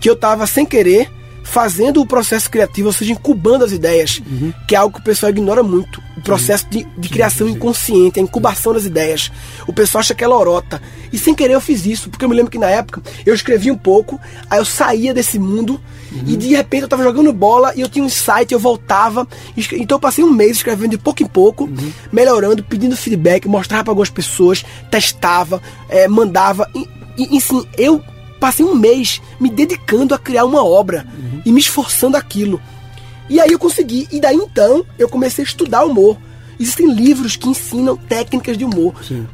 [SPEAKER 3] que eu tava sem querer fazendo o processo criativo, ou seja, incubando as ideias, que é algo que o pessoal ignora muito. O processo de, de criação inconsciente, a incubação das ideias. O pessoal acha que é lorota. E sem querer eu fiz isso, porque eu me lembro que na época eu escrevi um pouco, aí eu saía desse mundo e de repente eu tava jogando bola e eu tinha um insight, eu voltava. Então eu passei um mês escrevendo de pouco em pouco, melhorando, pedindo feedback, mostrava para algumas pessoas, testava, eh, mandava. E, e, enfim, eu passei um mês me dedicando a criar uma obra e me esforçando aquilo. E aí eu consegui. E daí então eu comecei a estudar humor. Existem livros que ensinam técnicas de humor.
[SPEAKER 2] Sim.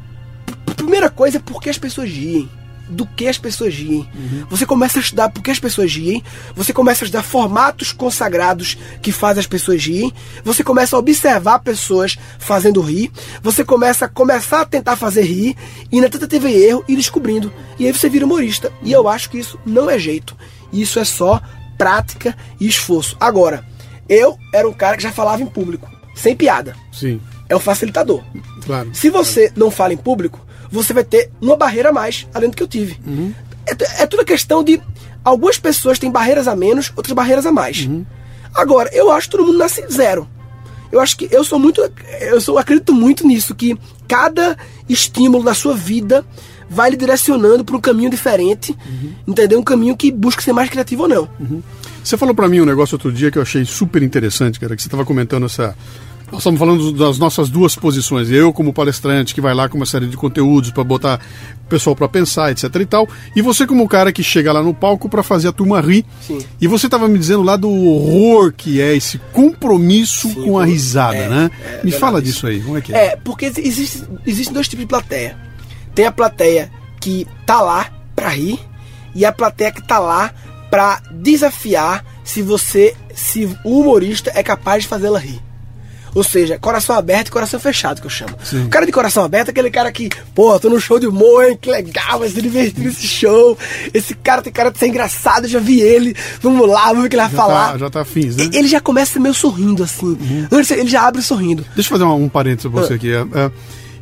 [SPEAKER 3] Primeira coisa é por que as pessoas riem. Do que as pessoas riem. Você começa a estudar por que as pessoas riem. Você começa a estudar formatos consagrados que fazem as pessoas riem. Você começa a observar pessoas fazendo rir. Você começa a começar a tentar fazer rir. E na tentativa e erro ir descobrindo. E aí você vira humorista. E eu acho que isso não é jeito. Isso é só prática e esforço. Agora, eu era um cara que já falava em público. Sem piada.
[SPEAKER 2] Sim,
[SPEAKER 3] É um facilitador.
[SPEAKER 2] claro.
[SPEAKER 3] Se você não fala em público, você vai ter uma barreira a mais, além do que eu tive. É, tu- é tudo questão de. Algumas pessoas têm barreiras a menos, outras barreiras a mais. Agora, eu acho que todo mundo nasce zero. Eu acho que eu sou muito. Eu sou, acredito muito nisso, que cada estímulo na sua vida vai lhe direcionando para um caminho diferente. Entendeu? Um caminho que busca ser mais criativo ou não.
[SPEAKER 2] Você falou pra mim um negócio outro dia que eu achei super interessante, cara, que você estava comentando essa. Nós estamos falando das nossas duas posições. Eu, como palestrante, que vai lá com uma série de conteúdos para botar o pessoal para pensar, etc e tal. E você, como o cara que chega lá no palco para fazer a turma rir.
[SPEAKER 3] Sim.
[SPEAKER 2] E você estava me dizendo lá do horror que é esse compromisso
[SPEAKER 3] Sim,
[SPEAKER 2] com a risada,
[SPEAKER 3] é,
[SPEAKER 2] né?
[SPEAKER 3] é
[SPEAKER 2] me fala
[SPEAKER 3] isso.
[SPEAKER 2] disso aí, como é que é?
[SPEAKER 3] É, porque existe, existem dois tipos de plateia. Tem a plateia que tá lá pra rir e a plateia que tá lá pra desafiar se você, se o humorista é capaz de fazê-la rir. Ou seja, coração aberto e coração fechado, que eu chamo.
[SPEAKER 2] Sim.
[SPEAKER 3] O cara de coração aberto é aquele cara que, pô, tô no show de humor, hein, que legal, vai se divertir nesse show. Esse cara tem cara de ser engraçado, eu já vi ele. Vamos lá, vamos ver o que ele vai
[SPEAKER 2] Já
[SPEAKER 3] falar.
[SPEAKER 2] tá, já tá afins, né?
[SPEAKER 3] Ele já começa meio sorrindo, assim. Antes, ele já abre sorrindo.
[SPEAKER 2] Deixa eu fazer um, um parênteses pra
[SPEAKER 3] Ah.
[SPEAKER 2] você aqui. É, é,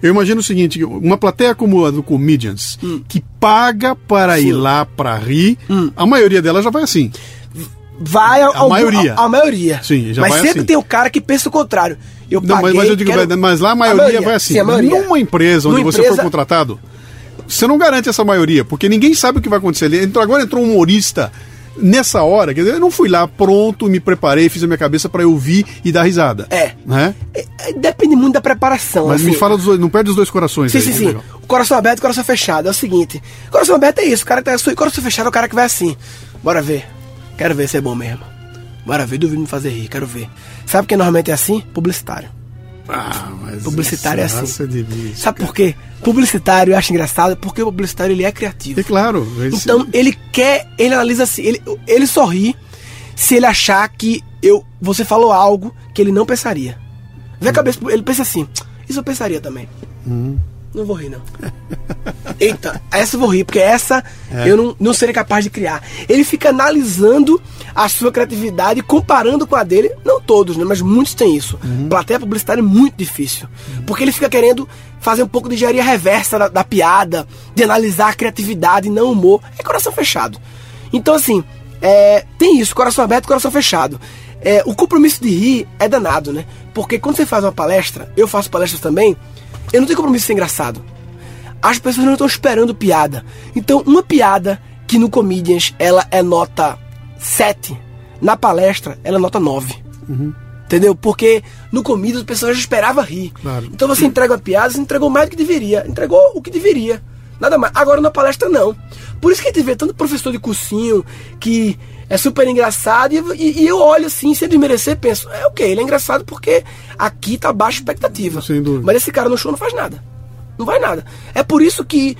[SPEAKER 2] eu imagino o seguinte: uma plateia como a do Comedians, que paga para
[SPEAKER 3] Hum. Sim. Hum.
[SPEAKER 2] ir lá para rir, a maioria dela já vai assim.
[SPEAKER 3] Vai ao,
[SPEAKER 2] A maioria.
[SPEAKER 3] A, a maioria.
[SPEAKER 2] Sim, já
[SPEAKER 3] mas
[SPEAKER 2] vai
[SPEAKER 3] sempre
[SPEAKER 2] assim.
[SPEAKER 3] tem o cara que pensa o contrário. Eu
[SPEAKER 2] Não, mas,
[SPEAKER 3] paguei,
[SPEAKER 2] mas eu digo,
[SPEAKER 3] quero-
[SPEAKER 2] mas lá a maioria, vai assim.
[SPEAKER 3] Sim, a maioria.
[SPEAKER 2] Numa empresa onde
[SPEAKER 3] Numa
[SPEAKER 2] você
[SPEAKER 3] empresa-
[SPEAKER 2] for contratado, você não garante essa maioria, porque ninguém sabe o que vai acontecer. Entrou- agora entrou um humorista nessa hora, quer dizer, eu não fui lá pronto, me preparei, fiz a minha cabeça para eu ouvir e dar risada.
[SPEAKER 3] É.
[SPEAKER 2] Né?
[SPEAKER 3] É, é, Depende muito da preparação.
[SPEAKER 2] Mas me
[SPEAKER 3] assim.
[SPEAKER 2] fala dos dois, não perde os dois corações
[SPEAKER 3] Sim,
[SPEAKER 2] aí,
[SPEAKER 3] sim,
[SPEAKER 2] que
[SPEAKER 3] sim.
[SPEAKER 2] legal.
[SPEAKER 3] O coração aberto e coração fechado. É o seguinte: coração aberto é isso. O cara que tá assim. Coração fechado é o cara que vai assim. Bora ver. Quero ver se é bom mesmo. Bora ver, duvido me fazer rir, quero ver. Sabe quem normalmente é assim? Publicitário.
[SPEAKER 2] Ah, mas
[SPEAKER 3] Publicitário é
[SPEAKER 2] essa
[SPEAKER 3] assim.
[SPEAKER 2] de bicho,
[SPEAKER 3] Sabe
[SPEAKER 2] cara.
[SPEAKER 3] por quê? Publicitário eu acho engraçado porque o publicitário ele é criativo.
[SPEAKER 2] É claro. esse-
[SPEAKER 3] Então ele quer, ele analisa assim, ele, ele sorri se ele achar que eu, você falou algo que ele não pensaria. Vê a cabeça, ele pensa assim, isso eu pensaria também. Não vou rir, não. Eita, essa eu vou rir, porque essa eu não, não seria capaz de criar. Ele fica analisando a sua criatividade, comparando com a dele. Não todos, né? Mas muitos têm isso. Plateia publicitária é muito difícil. Porque ele fica querendo fazer um pouco de engenharia reversa da, da piada, de analisar a criatividade e não o humor. É coração fechado. Então, assim, é, tem isso, coração aberto coração fechado. É, o compromisso de rir é danado, né? Porque quando você faz uma palestra, eu faço palestras também, eu não tenho compromisso de ser engraçado. As pessoas não estão esperando piada. Então, uma piada que no Comedians ela é nota 7, na palestra ela é nota 9. Entendeu? Porque no Comedians as pessoas já esperavam rir.
[SPEAKER 2] Claro.
[SPEAKER 3] Então você entrega uma piada, você entregou mais do que deveria. Entregou o que deveria. Nada mais. Agora na palestra não. Por isso que a gente vê tanto professor de cursinho que é super engraçado e, e- e eu olho assim, sem desmerecer, penso, é ok, ele é engraçado porque aqui tá baixa expectativa.
[SPEAKER 2] Sem dúvida.
[SPEAKER 3] Mas esse cara no show não faz nada. Não vai nada. É por isso que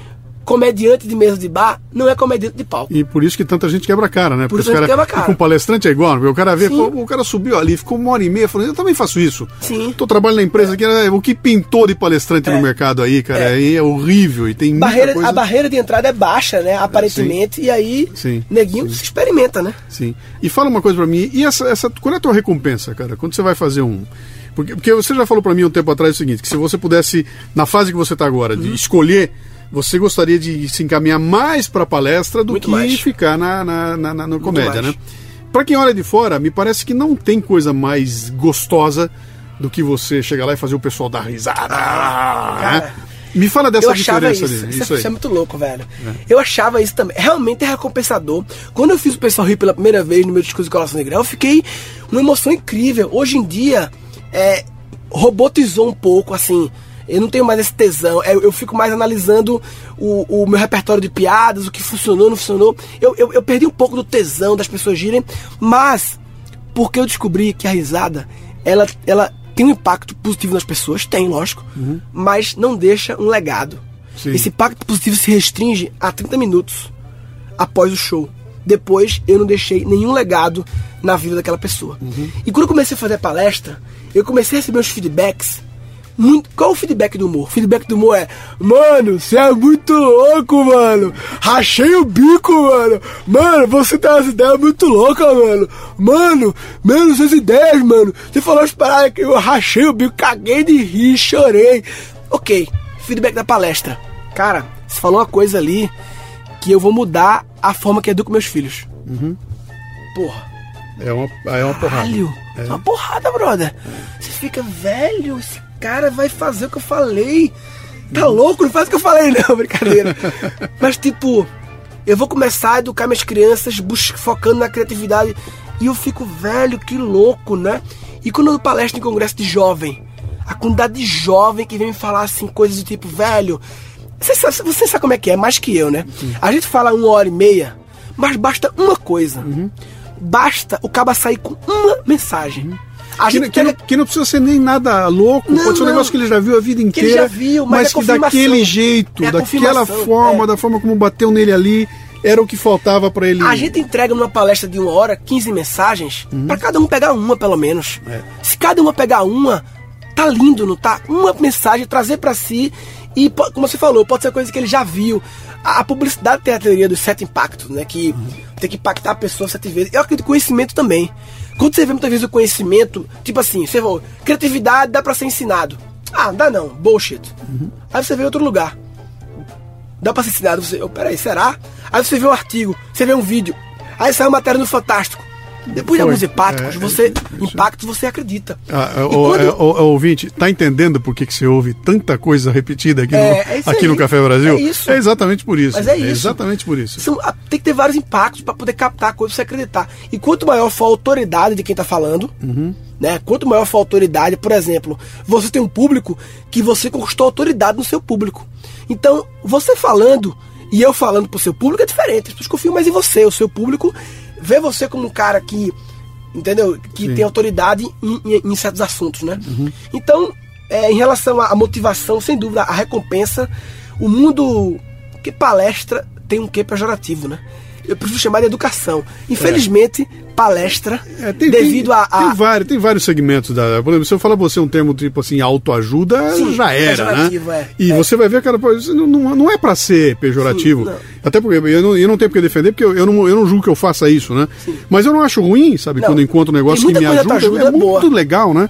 [SPEAKER 3] comediante de mesa de bar não é comediante de palco.
[SPEAKER 2] E por isso que tanta gente quebra a cara, né?
[SPEAKER 3] Por
[SPEAKER 2] Porque
[SPEAKER 3] isso
[SPEAKER 2] cara,
[SPEAKER 3] quebra a cara.
[SPEAKER 2] com palestrante é igual, porque o cara vê,
[SPEAKER 3] Sim.
[SPEAKER 2] o cara subiu ali, ficou uma hora e meia falando, eu também faço isso.
[SPEAKER 3] Sim.
[SPEAKER 2] Tô trabalhando na empresa aqui, né? o que pintou de palestrante no mercado aí, cara, aí é horrível e tem
[SPEAKER 3] Barreira,
[SPEAKER 2] coisa...
[SPEAKER 3] A barreira de entrada é baixa, né? Aparentemente, e aí
[SPEAKER 2] Sim.
[SPEAKER 3] neguinho se experimenta, né?
[SPEAKER 2] Sim. E fala uma coisa pra mim, e essa, essa, qual é a tua recompensa, cara? Quando você vai fazer um. Porque, porque você já falou pra mim um tempo atrás o seguinte: que se você pudesse, na fase que você tá agora,
[SPEAKER 3] Uhum.
[SPEAKER 2] de escolher, você gostaria de se encaminhar mais pra palestra do
[SPEAKER 3] Muito
[SPEAKER 2] que
[SPEAKER 3] mais.
[SPEAKER 2] ficar na, na, na, na- na comédia, né? Pra quem olha de fora, me parece que não tem coisa mais gostosa do que você chegar lá e fazer o pessoal dar risada. né? Me fala dessa
[SPEAKER 3] eu achava
[SPEAKER 2] diferença
[SPEAKER 3] isso.
[SPEAKER 2] ali.
[SPEAKER 3] Isso,
[SPEAKER 2] Isso
[SPEAKER 3] é- isso é muito louco, velho. Eu achava isso também. Realmente é recompensador. Quando eu fiz o pessoal rir pela primeira vez no meu discurso de colação negra, eu fiquei uma emoção incrível. Hoje em dia, é, robotizou um pouco, assim. Eu não tenho mais esse tesão. É, Eu, eu fico mais analisando o, o meu repertório de piadas, o que funcionou, não funcionou. Eu, eu, eu perdi um pouco do tesão das pessoas girem, mas porque eu descobri que a risada, ela, ela tem um impacto positivo nas pessoas, tem, lógico, mas não deixa um legado.
[SPEAKER 2] Sim.
[SPEAKER 3] Esse impacto positivo se restringe a 30 minutos após o show. Depois eu não deixei nenhum legado na vida daquela pessoa. E quando eu comecei a fazer palestra, eu comecei a receber uns feedbacks. Muito... Qual é o feedback do humor? O feedback do humor é: Mano, você é muito louco, mano. Rachei o bico, mano. Mano, você tem umas ideias muito loucas, mano. Mano, menos as ideias, mano. Você falou as paradas que eu rachei o bico, caguei de rir, chorei. Ok, feedback da palestra. Cara, você falou uma coisa ali que eu vou mudar a forma que educo meus filhos. Porra.
[SPEAKER 2] É uma, é uma porrada.
[SPEAKER 3] Caralho, é uma porrada, brother. Você fica, velho, esse cara vai fazer o que eu falei. Tá louco? Não faz o que eu falei, não, brincadeira. Mas, tipo, eu vou começar a educar minhas crianças focando na criatividade. E eu fico, velho, que louco, né? E quando eu dou palestra em congresso de jovem, a quantidade de jovem que vem me falar assim, coisas do tipo, velho. Você sabe, você sabe como é que é, mais que eu, né? A gente fala uma hora e meia, mas basta uma coisa. Basta o caba sair com uma mensagem. A
[SPEAKER 2] Que,
[SPEAKER 3] gente
[SPEAKER 2] que não, que não precisa ser nem nada louco,
[SPEAKER 3] Não,
[SPEAKER 2] pode ser um
[SPEAKER 3] não.
[SPEAKER 2] negócio que ele já viu a vida
[SPEAKER 3] Que ele
[SPEAKER 2] inteira,
[SPEAKER 3] já viu, mas é
[SPEAKER 2] que daquele jeito,
[SPEAKER 3] É
[SPEAKER 2] daquela forma,
[SPEAKER 3] é.
[SPEAKER 2] da forma como bateu nele ali, era o que faltava pra ele.
[SPEAKER 3] A gente entrega numa palestra de uma hora 15 mensagens pra cada um pegar uma, pelo menos.
[SPEAKER 2] É.
[SPEAKER 3] Se cada uma pegar uma, tá lindo, não tá? Uma mensagem, trazer pra si. E, como você falou, pode ser coisa que ele já viu. A, a publicidade tem a teoria dos sete impactos, né? Que tem que impactar a pessoa sete vezes. Eu acredito em conhecimento também. Quando você vê muitas vezes o conhecimento, tipo assim, você falou, criatividade dá pra ser ensinado. Ah, dá não, bullshit. Aí você vê em outro lugar. Dá pra ser ensinado. Você, oh, peraí, será? Aí você vê um artigo, você vê um vídeo, aí sai uma matéria no Fantástico. Depois de alguns impactos,
[SPEAKER 2] É,
[SPEAKER 3] você.
[SPEAKER 2] é,
[SPEAKER 3] impactos você acredita.
[SPEAKER 2] Ah, o,
[SPEAKER 3] quando-
[SPEAKER 2] é, o- o ouvinte, tá entendendo por que, que você ouve tanta coisa repetida aqui,
[SPEAKER 3] É,
[SPEAKER 2] no,
[SPEAKER 3] é
[SPEAKER 2] aqui
[SPEAKER 3] aí.
[SPEAKER 2] no Café Brasil?
[SPEAKER 3] É isso.
[SPEAKER 2] exatamente por isso.
[SPEAKER 3] Mas é isso.
[SPEAKER 2] exatamente por isso.
[SPEAKER 3] São- ah, tem que ter vários impactos para poder captar a coisa pra você acreditar. E quanto maior for a autoridade de quem tá falando,
[SPEAKER 2] Uhum.
[SPEAKER 3] né? Quanto maior for a autoridade, por exemplo, você tem um público que você conquistou autoridade no seu público. Então, você falando e eu falando pro seu público é diferente. As pessoas confiam mais em você. O seu público vê você como um cara que, entendeu? Que
[SPEAKER 2] Sim.
[SPEAKER 3] tem autoridade em, em- em certos assuntos, né? Então, é, em relação à à motivação, sem dúvida, a recompensa, o mundo que palestra tem um quê pejorativo, né? Eu prefiro chamar de educação. Infelizmente, palestra,
[SPEAKER 2] É, tem,
[SPEAKER 3] devido
[SPEAKER 2] tem,
[SPEAKER 3] a, a-
[SPEAKER 2] Tem, vários, tem vários segmentos da. Por exemplo, se eu falar pra você um termo tipo assim, autoajuda,
[SPEAKER 3] Sim,
[SPEAKER 2] já era, né?
[SPEAKER 3] é.
[SPEAKER 2] E
[SPEAKER 3] É.
[SPEAKER 2] você vai ver, cara, não, não, é pra ser pejorativo.
[SPEAKER 3] Sim.
[SPEAKER 2] Até porque eu não, eu não tenho porque defender, porque eu, eu, não, eu não julgo que eu faça isso, né? Mas eu não acho ruim, sabe,
[SPEAKER 3] Não.
[SPEAKER 2] quando encontro um negócio que me ajuda.
[SPEAKER 3] que ajuda,
[SPEAKER 2] é muito
[SPEAKER 3] boa.
[SPEAKER 2] legal, né?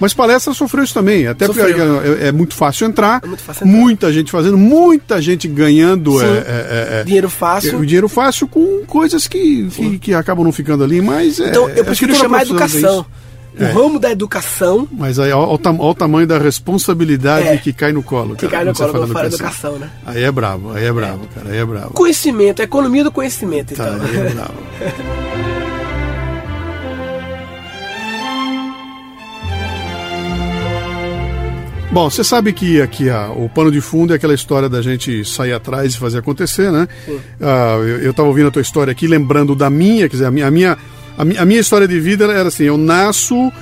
[SPEAKER 2] Mas palestra sofreu isso também. Até porque
[SPEAKER 3] Sofreu.
[SPEAKER 2] é, é muito fácil entrar.
[SPEAKER 3] É muito fácil entrar.
[SPEAKER 2] Muita gente fazendo, muita gente ganhando é, é, é,
[SPEAKER 3] dinheiro fácil.
[SPEAKER 2] o dinheiro fácil com coisas que, que, que acabam não ficando ali, mas é,
[SPEAKER 3] Então, eu prefiro chamar educação. O ramo da educação
[SPEAKER 2] Mas aí, olha o, tamanho da responsabilidade
[SPEAKER 3] É.
[SPEAKER 2] que cai no colo.
[SPEAKER 3] que
[SPEAKER 2] cara,
[SPEAKER 3] cai no colo quando fala
[SPEAKER 2] educação.
[SPEAKER 3] educação, né?
[SPEAKER 2] Aí é bravo, aí é bravo, cara, aí é bravo.
[SPEAKER 3] Conhecimento, a economia do conhecimento,
[SPEAKER 2] Tá,
[SPEAKER 3] então.
[SPEAKER 2] aí é bravo. Bom, você sabe que aqui a, o pano de fundo é aquela história da gente sair atrás e fazer acontecer, né? Ah, eu, eu tava ouvindo a tua história aqui, lembrando da minha, quer dizer, a minha, a minha, a mi- a minha história de vida era assim, eu nasço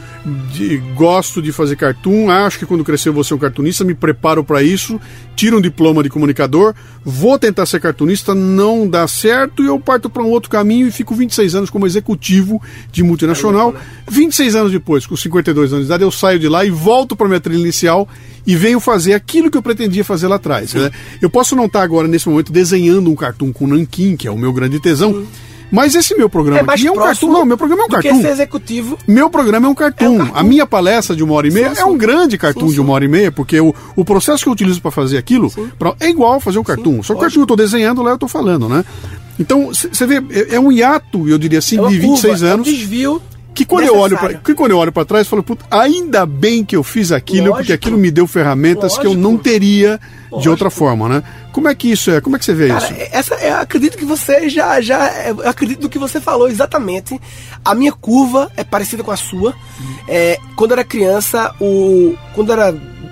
[SPEAKER 2] de- gosto de fazer cartoon, acho que quando crescer vou ser um cartunista, me preparo para isso, tiro um diploma de comunicador, vou tentar ser cartunista, não dá certo e eu parto para um outro caminho e fico 26 anos como executivo de multinacional. 26 anos depois, com 52 anos de idade, eu saio de lá e volto para minha trilha inicial e venho fazer aquilo que eu pretendia fazer lá atrás. né? Eu posso não estar agora, nesse momento, desenhando um cartoon com nanquim, que é o meu grande tesão, mas esse meu programa
[SPEAKER 3] É mais
[SPEAKER 2] aqui é um cartoon. Não, meu programa é um cartoon.
[SPEAKER 3] ser executivo.
[SPEAKER 2] Meu programa é um cartoon.
[SPEAKER 3] É um cartoon.
[SPEAKER 2] A minha palestra de uma hora e meia
[SPEAKER 3] Sim,
[SPEAKER 2] é um
[SPEAKER 3] sim.
[SPEAKER 2] grande cartoon
[SPEAKER 3] Sim,
[SPEAKER 2] de uma
[SPEAKER 3] sim.
[SPEAKER 2] hora e meia, porque o, o processo que eu utilizo para fazer aquilo pra- é igual fazer um cartoon. Só que o cartoon eu tô desenhando, lá eu tô falando, né? Então, você vê, é, é um hiato, eu diria assim,
[SPEAKER 3] É
[SPEAKER 2] de 26
[SPEAKER 3] curva,
[SPEAKER 2] anos.
[SPEAKER 3] É um desvio.
[SPEAKER 2] Que quando, eu olho pra, que quando eu olho para trás, eu falo, puta, ainda bem que eu fiz aquilo,
[SPEAKER 3] Lógico.
[SPEAKER 2] porque aquilo me deu ferramentas que eu
[SPEAKER 3] Lógico.
[SPEAKER 2] não teria de
[SPEAKER 3] Lógico.
[SPEAKER 2] outra forma, né? Como é que isso é? Como é que você vê
[SPEAKER 3] Cara,
[SPEAKER 2] isso?
[SPEAKER 3] essa, eu acredito que você já, já, eu acredito no que você falou exatamente. A minha curva é parecida com a sua. É, quando era criança, o, quando era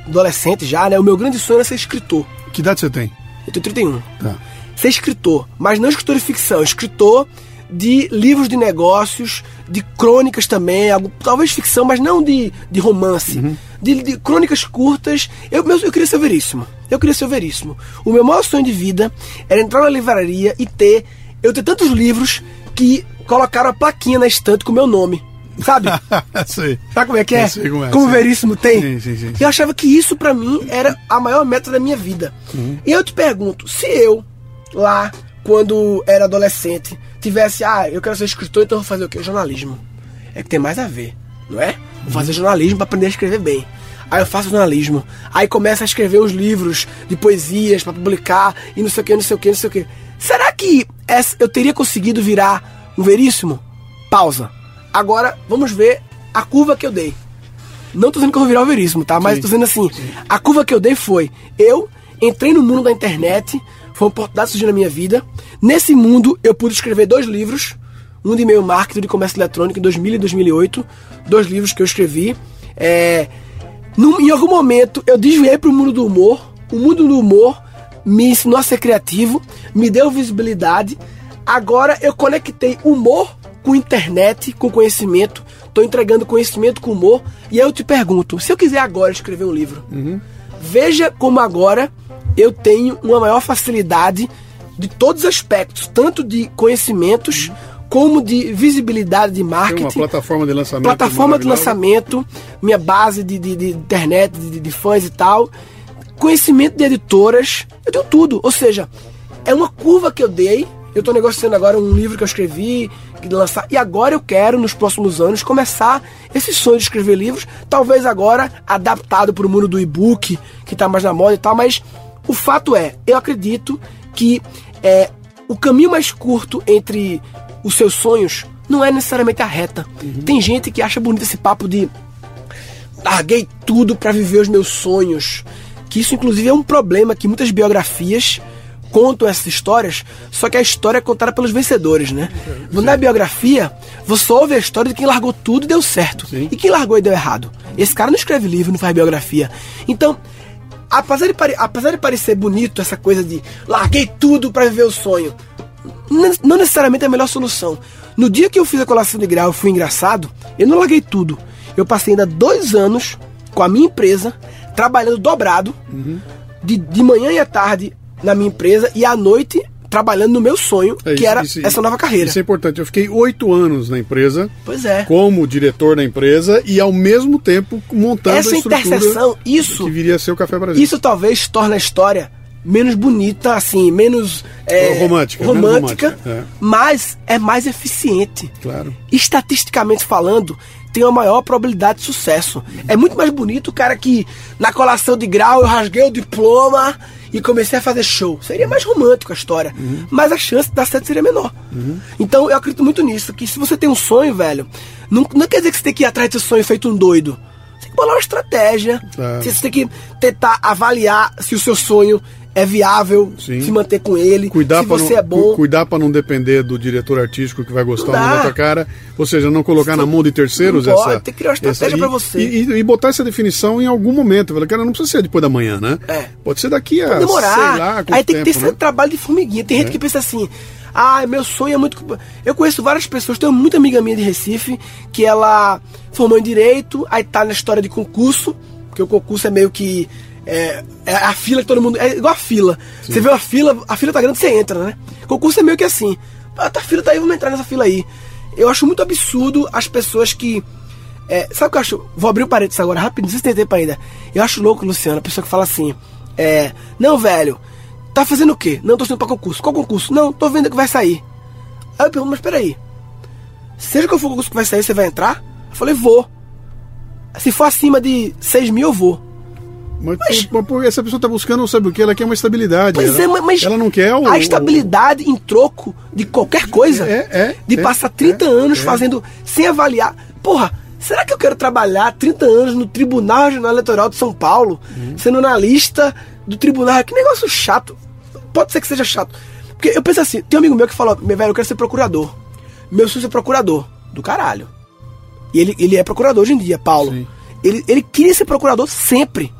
[SPEAKER 3] adolescente já, né, o meu grande sonho era ser escritor.
[SPEAKER 2] Que idade você tem?
[SPEAKER 3] Eu tenho 31.
[SPEAKER 2] Tá.
[SPEAKER 3] Ser escritor, mas não escritor de ficção, escritor de livros de negócios, de crônicas também, algo, talvez ficção, mas não de, de romance. De, de crônicas curtas. Eu, meu, eu queria ser o veríssimo. Eu queria ser o veríssimo. O meu maior sonho de vida era entrar na livraria e ter. Eu ter tantos livros que colocaram a plaquinha na estante com o meu nome. Sabe?
[SPEAKER 2] sei.
[SPEAKER 3] Sabe como é que é?
[SPEAKER 2] Sei como é,
[SPEAKER 3] como. Veríssimo tem?
[SPEAKER 2] Sim, sim, sim.
[SPEAKER 3] Eu achava que isso pra mim era a maior meta da minha vida.
[SPEAKER 2] Uhum.
[SPEAKER 3] E eu te pergunto, se eu, lá, quando era adolescente, tivesse, ah, eu quero ser escritor, então eu vou fazer o quê? Jornalismo. É que tem mais a ver, não é? Vou fazer jornalismo pra aprender a escrever bem. Aí eu faço jornalismo. Aí começo a escrever uns livros de poesias pra publicar e não sei o que, não sei o que, não sei o que. Será que essa- eu teria conseguido virar um veríssimo? Pausa. Agora vamos ver a curva que eu dei. Não tô dizendo que eu vou virar o veríssimo, tá? Mas
[SPEAKER 2] Sim,
[SPEAKER 3] tô dizendo assim, a curva que eu dei foi, eu entrei no mundo da internet, foi uma oportunidade surgiu na minha vida. Nesse mundo eu pude escrever dois livros, um de e-mail marketing de comércio eletrônico em 2000 e 2008, dois livros que eu escrevi. É, num- em algum momento eu desviei para o mundo do humor. O mundo do humor me ensinou a ser criativo, me deu visibilidade. Agora eu conectei humor com internet, com conhecimento. Estou entregando conhecimento com humor. E aí eu te pergunto: se eu quiser agora escrever um livro, veja como agora eu tenho uma maior facilidade de todos os aspectos, tanto de conhecimentos como de visibilidade de
[SPEAKER 2] Tem
[SPEAKER 3] marketing
[SPEAKER 2] uma plataforma de lançamento.
[SPEAKER 3] plataforma de lançamento, minha base de, de- de internet, de, de fãs e tal, conhecimento de editoras, eu tenho tudo. Ou seja, é uma curva que eu dei. Eu estou negociando agora um livro que eu escrevi, que lançar, e agora eu quero, nos próximos anos, começar esse sonho de escrever livros, talvez agora adaptado para o mundo do e-book, que está mais na moda e tal, mas o fato é, eu acredito que é, o caminho mais curto entre os seus sonhos não é necessariamente a reta. Tem gente que acha bonito esse papo de larguei tudo para viver os meus sonhos. Que isso, inclusive, é um problema que muitas biografias contam essas histórias, só que a história é contada pelos vencedores, né? Na biografia, você ouve a história de quem largou tudo e deu certo.
[SPEAKER 2] Sim.
[SPEAKER 3] E quem largou e deu errado. Esse cara não escreve livro, não faz biografia. Então, apesar de, apesar de parecer bonito essa coisa de larguei tudo para viver o sonho, não necessariamente é a melhor solução. No dia que eu fiz a colação de grau, eu fui engraçado, eu não larguei tudo. Eu passei ainda dois anos com a minha empresa, trabalhando dobrado, de, de manhã e à tarde na minha empresa e à noite trabalhando no meu sonho,
[SPEAKER 2] É,
[SPEAKER 3] que
[SPEAKER 2] isso-
[SPEAKER 3] era
[SPEAKER 2] isso-
[SPEAKER 3] essa nova carreira.
[SPEAKER 2] Isso é importante. Eu fiquei oito anos na empresa,
[SPEAKER 3] Pois é.
[SPEAKER 2] como diretor da empresa e ao mesmo tempo montando
[SPEAKER 3] Essa
[SPEAKER 2] a estrutura
[SPEAKER 3] interseção, isso,
[SPEAKER 2] que viria a ser o Café Brasil.
[SPEAKER 3] isso talvez torne a história menos bonita, assim, menos é,
[SPEAKER 2] Romântica, menos
[SPEAKER 3] romântica,
[SPEAKER 2] romântica, é.
[SPEAKER 3] mas é mais eficiente.
[SPEAKER 2] Claro.
[SPEAKER 3] estatisticamente falando, tem uma maior probabilidade de sucesso. É muito mais bonito o cara que na colação de grau eu rasguei o diploma e comecei a fazer show. Seria mais romântico a história, mas a chance de dar certo seria menor. Então eu acredito muito nisso, que se você tem um sonho, velho, não, não quer dizer que você tem que ir atrás desse sonho feito um doido. Você tem que bolar uma estratégia.
[SPEAKER 2] É.
[SPEAKER 3] Você tem que tentar avaliar se o seu sonho é viável,
[SPEAKER 2] Sim.
[SPEAKER 3] se manter com ele,
[SPEAKER 2] Cuidar
[SPEAKER 3] se
[SPEAKER 2] para
[SPEAKER 3] você
[SPEAKER 2] não,
[SPEAKER 3] é bom.
[SPEAKER 2] cu- cuidar para não depender do diretor artístico que vai gostar ou
[SPEAKER 3] Não
[SPEAKER 2] da tua cara, ou seja, não colocar na mão de terceiros
[SPEAKER 3] pode,
[SPEAKER 2] essa.
[SPEAKER 3] tem que criar uma estratégia
[SPEAKER 2] e-
[SPEAKER 3] você.
[SPEAKER 2] E, e- e botar essa definição em algum momento. Fala, cara, não precisa ser depois da manhã, né?
[SPEAKER 3] É.
[SPEAKER 2] Pode ser daqui a
[SPEAKER 3] Pode demorar.
[SPEAKER 2] lá,
[SPEAKER 3] Aí tem que ter
[SPEAKER 2] tempo,
[SPEAKER 3] esse
[SPEAKER 2] né?
[SPEAKER 3] trabalho de formiguinha. Tem gente que pensa assim: Ah, meu sonho é muito. Eu conheço várias pessoas, tenho muita amiga minha de Recife, que ela formou em Direito, aí tá na história de concurso, porque o concurso é meio que. É, é a fila que todo mundo. É igual a fila. Sim. Você vê uma fila, a fila tá grande, você entra, né? Concurso é meio que assim. Ah, tá, a fila tá aí, vamos entrar nessa fila aí. Eu acho muito absurdo as pessoas que. É, sabe o que eu acho? Vou abrir o um parênteses agora, rápido, não sei se tem tempo ainda. Eu acho louco, Luciano, a pessoa que fala assim. É. Não, velho, tá fazendo o quê? Não, tô indo pra concurso. Qual concurso? Não, tô vendo que vai sair. Aí eu pergunto, mas peraí. Seja qual for o concurso que vai sair, você vai entrar? Eu falei, vou. Se for acima de 6 mil, eu vou.
[SPEAKER 2] Mas, mas, mas essa pessoa está buscando, sabe o que? Ela quer uma estabilidade. Ela,
[SPEAKER 3] é, mas
[SPEAKER 2] ela não quer o,
[SPEAKER 3] a estabilidade o... em troco de qualquer coisa.
[SPEAKER 2] É, é,
[SPEAKER 3] de
[SPEAKER 2] é,
[SPEAKER 3] passar 30
[SPEAKER 2] é,
[SPEAKER 3] anos
[SPEAKER 2] é.
[SPEAKER 3] fazendo, sem avaliar. Porra, será que eu quero trabalhar 30 anos no Tribunal Regional Eleitoral de São Paulo,
[SPEAKER 2] Uhum.
[SPEAKER 3] sendo analista do tribunal? Que negócio chato. Pode ser que seja chato. Porque eu penso assim, tem um amigo meu que falou, meu velho, eu quero ser procurador. Meu sonho é procurador. Do caralho. E ele, ele é procurador hoje em dia, Paulo.
[SPEAKER 2] Sim.
[SPEAKER 3] Ele, ele queria ser procurador sempre.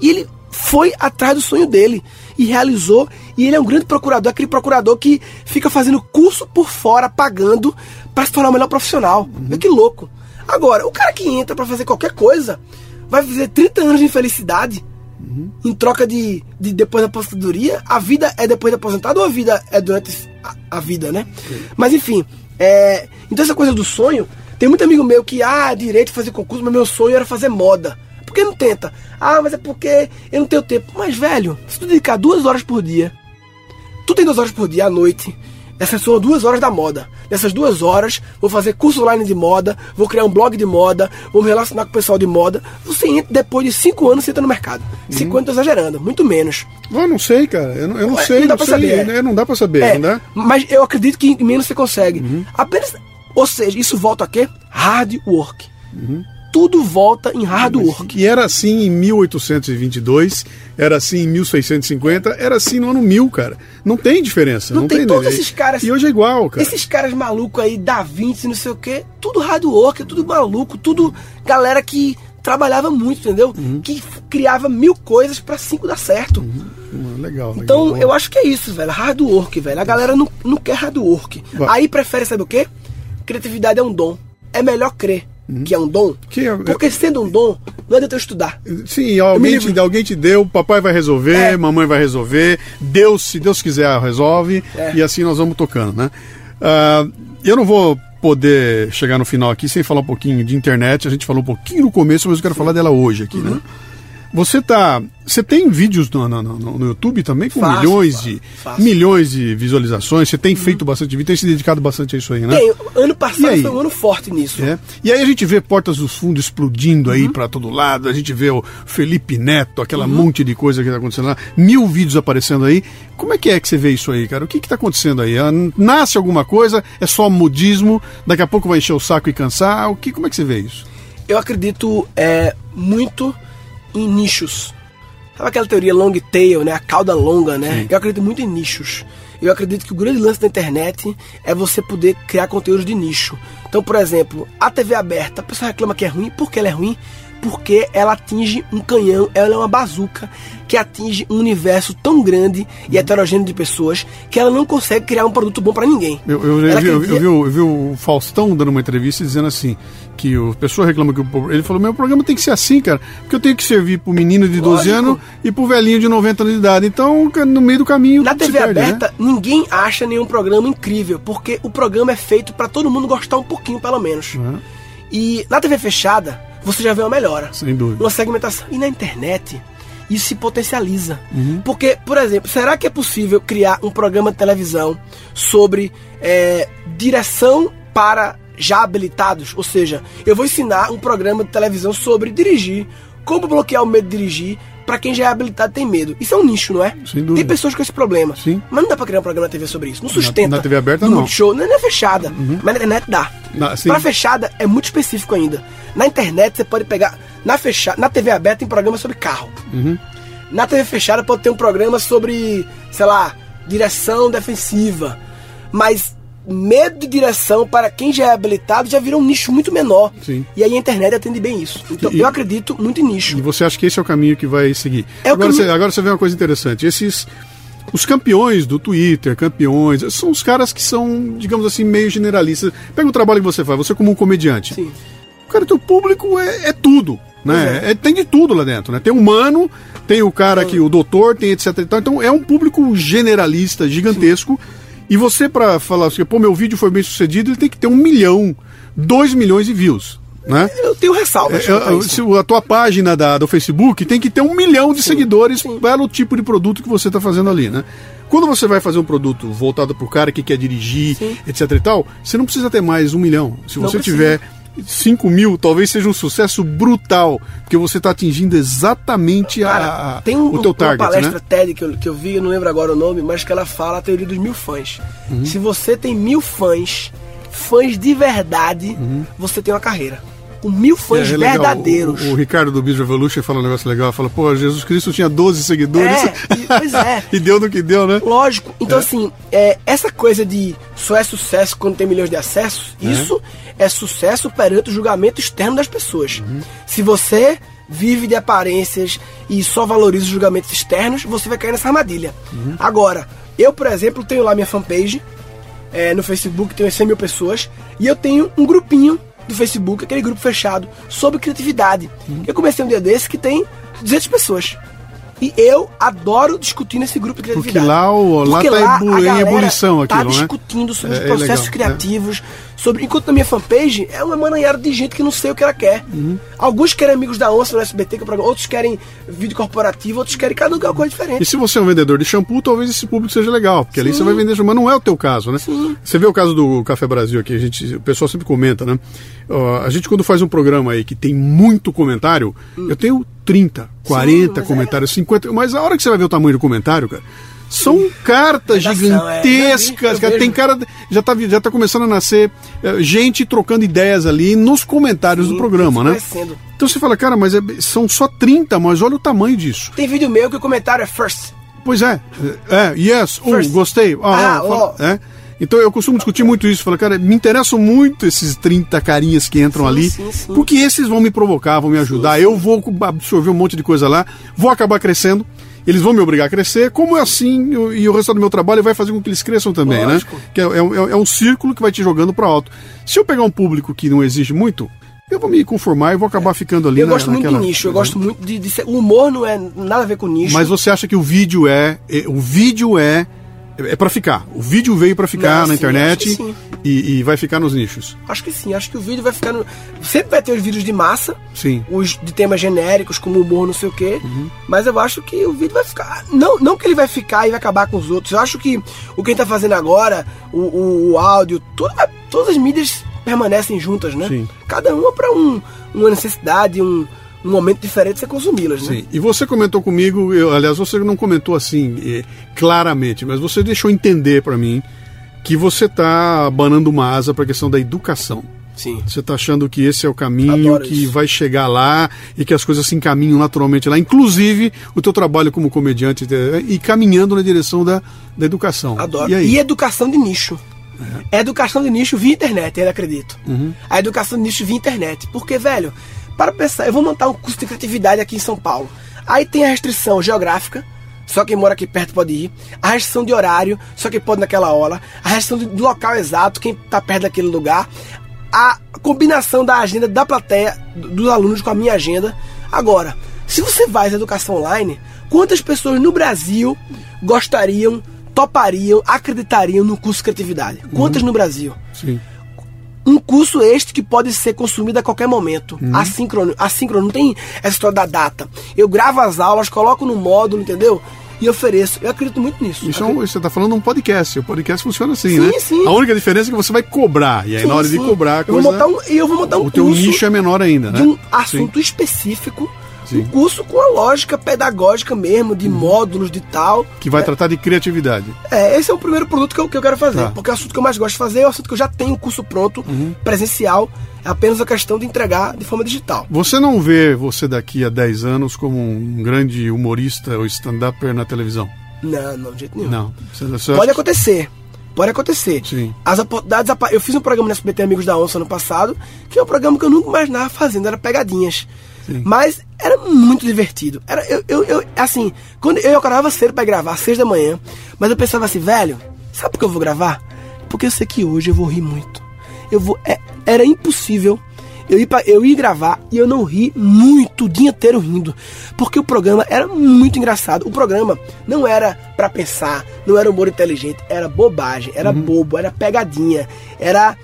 [SPEAKER 3] E ele foi atrás do sonho dele e realizou. E ele é um grande procurador, aquele procurador que fica fazendo curso por fora, pagando, para se tornar o melhor profissional. Uhum. Que louco. Agora, o cara que entra para fazer qualquer coisa vai fazer 30 anos de infelicidade uhum. em troca de, de depois da aposentadoria. A vida é depois da aposentado ou a vida é durante a, a vida, né? Sim. Mas enfim, é, então essa coisa do sonho. Tem muito amigo meu que, ah, direito fazer concurso, mas meu sonho era fazer moda. Por que não tenta? Ah, mas é porque eu não tenho tempo. Mas, velho, se tu dedicar duas horas por dia, tu tem duas horas por dia à noite, essas são duas horas da moda. Nessas duas horas, vou fazer curso online de moda, vou criar um blog de moda, vou me relacionar com o pessoal de moda. Você entra, depois de cinco anos, você entra no mercado. Uhum. Cinco anos, tô exagerando, muito menos.
[SPEAKER 2] Eu não sei, cara. Eu não, eu não é, sei. Não dá pra sei, saber. É. Não dá pra saber,
[SPEAKER 3] é,
[SPEAKER 2] não dá?
[SPEAKER 3] Mas eu acredito que em menos você consegue. Uhum. Apenas. Ou seja, isso volta a quê? Hard work.
[SPEAKER 2] Uhum
[SPEAKER 3] tudo volta em hard work.
[SPEAKER 2] E era assim em 1822, era assim em 1650, era assim no ano 1000, cara. Não tem diferença.
[SPEAKER 3] Não,
[SPEAKER 2] não
[SPEAKER 3] tem,
[SPEAKER 2] tem
[SPEAKER 3] todos esses caras.
[SPEAKER 2] E hoje é igual, cara.
[SPEAKER 3] Esses caras malucos aí, Da Vinci, não sei o quê, tudo hard work, tudo maluco, tudo galera que trabalhava muito, entendeu?
[SPEAKER 2] Uhum.
[SPEAKER 3] Que criava mil coisas para cinco dar certo.
[SPEAKER 2] Uhum. Legal, legal.
[SPEAKER 3] Então, eu acho que é isso, velho. Hard work, velho. A galera não, não quer hard work.
[SPEAKER 2] Vai.
[SPEAKER 3] Aí prefere, sabe o quê? Criatividade é um dom. É melhor crer que é um dom.
[SPEAKER 2] Que é,
[SPEAKER 3] porque sendo um dom, não adianta eu estudar.
[SPEAKER 2] Sim, alguém, te, alguém te deu, papai vai resolver, é. mamãe vai resolver, Deus, se Deus quiser, resolve,
[SPEAKER 3] É.
[SPEAKER 2] e assim nós vamos tocando, né? Uh, eu não vou poder chegar no final aqui sem falar um pouquinho de internet, a gente falou um pouquinho no começo, mas eu quero falar dela hoje aqui,
[SPEAKER 3] Uhum.
[SPEAKER 2] né? Você tá. Você tem vídeos no, no, no, no YouTube também com
[SPEAKER 3] Faço,
[SPEAKER 2] milhões
[SPEAKER 3] faço,
[SPEAKER 2] de
[SPEAKER 3] faço.
[SPEAKER 2] milhões de visualizações. Você tem feito bastante vídeo, tem se dedicado bastante a isso aí, né?
[SPEAKER 3] Tem, ano passado foi um ano forte nisso.
[SPEAKER 2] É. E aí a gente vê Portas dos Fundos explodindo
[SPEAKER 3] Uhum.
[SPEAKER 2] aí pra todo lado, a gente vê o Felipe Neto, aquela
[SPEAKER 3] Uhum.
[SPEAKER 2] monte de coisa que tá acontecendo lá, mil vídeos aparecendo aí. Como é que é que você vê isso aí, cara? O que que tá acontecendo aí? Ah, Nasce alguma coisa? É só modismo? Daqui a pouco vai encher o saco e cansar? O que, como é que você vê isso?
[SPEAKER 3] Eu acredito é, muito em nichos. Sabe aquela teoria long tail, né? A cauda longa, né?
[SPEAKER 2] Sim.
[SPEAKER 3] Eu acredito muito em nichos. Eu acredito que o grande lance da internet é você poder criar conteúdos de nicho. Então, por exemplo, a TV aberta, a pessoa reclama que é ruim. Por que ela é ruim? Porque ela atinge um canhão, ela é uma bazuca que atinge um universo tão grande e heterogêneo de pessoas que ela não consegue criar um produto bom pra ninguém.
[SPEAKER 2] Eu, eu, eu vi, eu, vi, o- eu vi o Faustão dando uma entrevista dizendo assim, que o pessoa reclama que o ele falou, meu programa tem que ser assim, cara, porque eu tenho que servir pro menino de 12
[SPEAKER 3] Lógico.
[SPEAKER 2] anos e pro velhinho de 90 anos de idade. Então, no meio do caminho
[SPEAKER 3] Na TV
[SPEAKER 2] perde, né?
[SPEAKER 3] aberta, ninguém acha nenhum programa incrível, porque o programa é feito pra todo mundo gostar um pouquinho, pelo menos.
[SPEAKER 2] Uhum.
[SPEAKER 3] E na TV fechada, você já vê uma melhora.
[SPEAKER 2] Sem dúvida.
[SPEAKER 3] Uma segmentação. E na internet, isso se potencializa.
[SPEAKER 2] Uhum.
[SPEAKER 3] Porque, por exemplo, será que é possível criar um programa de televisão sobre é, direção para já habilitados? Ou seja, eu vou ensinar um programa de televisão sobre dirigir, como bloquear o medo de dirigir para quem já é habilitado tem medo. Isso é um nicho, não é?
[SPEAKER 2] Sem dúvida.
[SPEAKER 3] Tem pessoas com esse problema.
[SPEAKER 2] Sim.
[SPEAKER 3] Mas não dá pra criar um programa na TV sobre isso. Não sustenta.
[SPEAKER 2] na TV aberta,
[SPEAKER 3] no
[SPEAKER 2] não. Uhum.
[SPEAKER 3] Multishow, não é fechada. Mas na internet dá.
[SPEAKER 2] Na- sim.
[SPEAKER 3] Pra fechada é muito específico ainda. Na internet você pode pegar. Na, fechada, na TV aberta tem programa sobre carro.
[SPEAKER 2] Uhum.
[SPEAKER 3] Na TV fechada pode ter um programa sobre, sei lá, direção defensiva. Mas medo de direção para quem já é habilitado já virou um nicho muito menor.
[SPEAKER 2] Sim.
[SPEAKER 3] E aí a internet atende bem isso. Então
[SPEAKER 2] E-
[SPEAKER 3] eu acredito muito em nicho.
[SPEAKER 2] E você acha que esse é o caminho que vai seguir?
[SPEAKER 3] É
[SPEAKER 2] agora, você, agora você vê uma coisa interessante. Esses, os campeões do Twitter, campeões, são os caras que são, digamos assim, meio generalistas. Pega o trabalho que você faz, você como um comediante.
[SPEAKER 3] Sim.
[SPEAKER 2] Cara, teu público é, é tudo, né? É. tem de tudo lá dentro, né? Tem humano, tem o cara que o doutor, tem etc. Então é um público generalista, gigantesco. E você para falar assim, pô, meu vídeo foi bem sucedido, ele tem que ter um milhão, dois milhões de views. Né?
[SPEAKER 3] Eu tenho ressalvas.
[SPEAKER 2] É,
[SPEAKER 3] a
[SPEAKER 2] é, a tua página da, do Facebook tem que ter um milhão de seguidores
[SPEAKER 3] sim.
[SPEAKER 2] pelo tipo de produto que você está fazendo ali, né? Quando você vai fazer um produto voltado para o cara que quer dirigir,
[SPEAKER 3] Sim.
[SPEAKER 2] etc e tal, você não precisa ter mais um milhão. Se
[SPEAKER 3] Não
[SPEAKER 2] você
[SPEAKER 3] precisa.
[SPEAKER 2] tiver 5 mil, talvez seja um sucesso brutal, porque você está atingindo exatamente a-
[SPEAKER 3] Cara,
[SPEAKER 2] a,
[SPEAKER 3] tem um,
[SPEAKER 2] o teu
[SPEAKER 3] uma
[SPEAKER 2] target,
[SPEAKER 3] palestra
[SPEAKER 2] né?
[SPEAKER 3] TED que eu, que eu vi, eu não lembro agora o nome, mas que ela fala a teoria dos mil fãs.
[SPEAKER 2] Uhum.
[SPEAKER 3] Se você tem mil fãs, fãs de verdade, você tem uma carreira. Com mil fãs
[SPEAKER 2] Uhum. É, é
[SPEAKER 3] verdadeiros.
[SPEAKER 2] O, o Ricardo do Biz Revolution fala um negócio legal, fala, pô, Jesus Cristo tinha 12 seguidores
[SPEAKER 3] É, e- pois é.
[SPEAKER 2] e deu no que deu, né?
[SPEAKER 3] Lógico. Então, assim, é, essa coisa de só é sucesso quando tem milhões de acessos, isso é sucesso perante o julgamento externo das pessoas. Se você vive de aparências e só valoriza os julgamentos externos, você vai cair nessa armadilha. Agora, eu, por exemplo, tenho lá minha fanpage, é, no Facebook tenho 100 mil pessoas, e eu tenho um grupinho do Facebook, aquele grupo fechado, sobre criatividade. Eu comecei um dia desse que tem 200 pessoas. E eu adoro discutir nesse grupo de
[SPEAKER 2] Porque
[SPEAKER 3] criatividade.
[SPEAKER 2] lá, o- lá
[SPEAKER 3] Porque
[SPEAKER 2] tá
[SPEAKER 3] lá
[SPEAKER 2] em ebulição
[SPEAKER 3] tá
[SPEAKER 2] né?
[SPEAKER 3] discutindo sobre
[SPEAKER 2] É,
[SPEAKER 3] os
[SPEAKER 2] é
[SPEAKER 3] processos
[SPEAKER 2] legal,
[SPEAKER 3] criativos, sobre enquanto na minha fanpage é um emaranhado de gente que não sei o que ela quer.
[SPEAKER 2] Uhum.
[SPEAKER 3] Alguns querem amigos da onça no SBT, que é programa, outros querem vídeo corporativo, outros querem cada um quer uma coisa
[SPEAKER 2] E
[SPEAKER 3] diferente.
[SPEAKER 2] se você é um vendedor de shampoo, talvez esse público seja legal, porque ali
[SPEAKER 3] Sim.
[SPEAKER 2] você vai vender mas não é o teu caso, né?
[SPEAKER 3] Sim.
[SPEAKER 2] Você vê o caso do Café Brasil aqui, a gente, o pessoal sempre comenta, né? Ó, a gente quando faz um programa aí que tem muito comentário, eu tenho 30, 40
[SPEAKER 3] mas é-
[SPEAKER 2] comentários, 50, mas a hora que você vai ver o tamanho do comentário, cara, são cartas
[SPEAKER 3] Redação, é.
[SPEAKER 2] gigantescas,
[SPEAKER 3] eu
[SPEAKER 2] cara, tem cara, já tá, já tá começando a nascer eh, gente trocando ideias ali nos comentários do
[SPEAKER 3] Sim,
[SPEAKER 2] programa, né? Então você fala, cara, mas é- são só 30, mas olha o tamanho disso.
[SPEAKER 3] Tem vídeo meu que o comentário é first.
[SPEAKER 2] Pois é, é, yes, uh,
[SPEAKER 3] First.
[SPEAKER 2] gostei. Ah,
[SPEAKER 3] Ah,
[SPEAKER 2] ah, é. Então eu costumo discutir muito isso. Falar, cara, me interessam muito esses 30 carinhas que entram
[SPEAKER 3] Sim,
[SPEAKER 2] ali,
[SPEAKER 3] sim, sim.
[SPEAKER 2] porque esses vão me provocar, vão me ajudar. Eu vou absorver um monte de coisa lá, vou acabar crescendo. Eles vão me obrigar a crescer, como é assim, eu- e o resultado do meu trabalho vai fazer com que eles cresçam também,
[SPEAKER 3] Lógico.
[SPEAKER 2] né? Que é, é um- é um círculo que vai te jogando para alto. Se eu pegar um público que não exige muito, eu vou me conformar e vou acabar ficando ali
[SPEAKER 3] Eu
[SPEAKER 2] na-
[SPEAKER 3] gosto muito
[SPEAKER 2] naquela-
[SPEAKER 3] de nicho, eu gosto muito de, de ser. O humor não é nada a ver com nicho.
[SPEAKER 2] Mas você acha que o vídeo é. é- O vídeo é. É para ficar. O vídeo veio para ficar
[SPEAKER 3] Não,
[SPEAKER 2] na
[SPEAKER 3] sim,
[SPEAKER 2] internet e, e vai ficar nos nichos.
[SPEAKER 3] Acho que sim, acho que o vídeo vai ficar no. Sempre vai ter os vídeos de massa,
[SPEAKER 2] Sim.
[SPEAKER 3] os de temas genéricos, como humor, não sei o quê.
[SPEAKER 2] Uhum.
[SPEAKER 3] Mas eu acho que o vídeo vai ficar. Não, não que ele vai ficar e vai acabar com os outros. Eu acho que o que a gente tá fazendo agora, o, o, o áudio, tudo, todas as mídias permanecem juntas, né?
[SPEAKER 2] Sim.
[SPEAKER 3] Cada uma para um, uma necessidade, um, um momento diferente você consumi-las, né?
[SPEAKER 2] Sim. E você comentou comigo, eu, aliás, você não comentou assim eh, claramente, mas você deixou entender para mim que você tá abanando uma asa para a questão da educação.
[SPEAKER 3] Sim.
[SPEAKER 2] Você tá achando que esse é o caminho,
[SPEAKER 3] Adoro
[SPEAKER 2] que
[SPEAKER 3] isso.
[SPEAKER 2] vai chegar lá e que as coisas se encaminham naturalmente lá, inclusive o teu trabalho como comediante eh, e caminhando na direção da, da educação.
[SPEAKER 3] Adoro.
[SPEAKER 2] E?
[SPEAKER 3] E educação de nicho. É. Educação de nicho via internet, eu acredito.
[SPEAKER 2] Uhum.
[SPEAKER 3] A educação de nicho via internet. Porque, velho, para pensar, eu vou montar um curso de criatividade aqui em São Paulo. Aí tem a restrição geográfica, só quem mora aqui perto pode ir. A restrição de horário, só quem pode naquela hora. A restrição de- do local exato, quem tá perto daquele lugar. A combinação da agenda da plateia, do- dos alunos com a minha agenda. Agora, se você faz educação online, quantas pessoas no Brasil gostariam, topariam, acreditariam no curso de criatividade? Quantas no Brasil?
[SPEAKER 2] Sim.
[SPEAKER 3] Um curso este que pode ser consumido a qualquer momento. Assíncrono, assíncrono, não tem essa história da data. Eu gravo as aulas, coloco no módulo, entendeu? E ofereço. Eu acredito muito nisso.
[SPEAKER 2] Isso é um, você está falando de um podcast. O podcast funciona assim,
[SPEAKER 3] Sim,
[SPEAKER 2] né?
[SPEAKER 3] sim.
[SPEAKER 2] A única diferença é que você vai cobrar. E aí,
[SPEAKER 3] Sim,
[SPEAKER 2] na hora de
[SPEAKER 3] sim.
[SPEAKER 2] cobrar, a
[SPEAKER 3] eu vou
[SPEAKER 2] coisa,
[SPEAKER 3] montar um, eu vou montar um
[SPEAKER 2] o teu nicho é menor ainda, né?
[SPEAKER 3] de um assunto específico.
[SPEAKER 2] Sim.
[SPEAKER 3] Um curso com a lógica pedagógica mesmo, de módulos, de tal.
[SPEAKER 2] Que vai tratar de criatividade.
[SPEAKER 3] É, esse é o primeiro produto que eu, que eu quero fazer.
[SPEAKER 2] Tá. Uhum.
[SPEAKER 3] Porque é o assunto que eu mais gosto de fazer, é o assunto que eu já tenho curso pronto, presencial. É apenas a questão de entregar de forma digital.
[SPEAKER 2] Você não vê você daqui a 10 anos como um grande humorista ou stand-upper na televisão?
[SPEAKER 3] Não, não, de jeito nenhum.
[SPEAKER 2] Não. Você, você
[SPEAKER 3] Pode
[SPEAKER 2] acha-
[SPEAKER 3] acontecer. Pode acontecer.
[SPEAKER 2] Sim.
[SPEAKER 3] As oportunidades. Eu fiz um programa no SBT Amigos da Onça ano passado, que é um programa que eu nunca imaginava fazendo, era pegadinhas. Mas era muito divertido. Era, eu, eu, eu, assim, quando eu acordava cedo pra gravar, às seis da manhã, mas eu pensava assim, velho, sabe por que eu vou gravar? Porque eu sei que hoje eu vou rir muito. Eu vou. É, era impossível eu ir, pra, eu ir gravar e eu não ri muito o dia inteiro rindo. Porque o programa era muito engraçado. O programa não era para pensar, não era humor inteligente, era bobagem, era uhum. bobo, era pegadinha, era.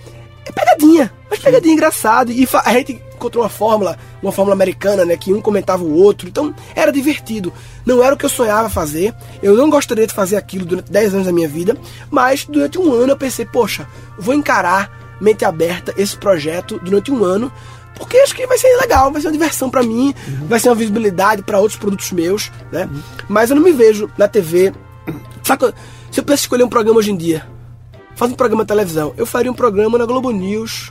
[SPEAKER 3] É pegadinha, mas pegadinha engraçada. E a gente encontrou uma fórmula, uma fórmula americana, né? Que um comentava o outro. Então era divertido. Não era o que eu sonhava fazer. Eu não gostaria de fazer aquilo durante 10 anos da minha vida. Mas durante um ano eu pensei, poxa, vou encarar mente aberta esse projeto durante um ano, porque acho que vai ser legal, vai ser uma diversão para mim, uhum. vai ser uma visibilidade para outros produtos meus, né? Uhum. Mas eu não me vejo na TV. Sabe, se eu pudesse escolher um programa hoje em dia, faz um programa de televisão, eu faria um programa na Globo News,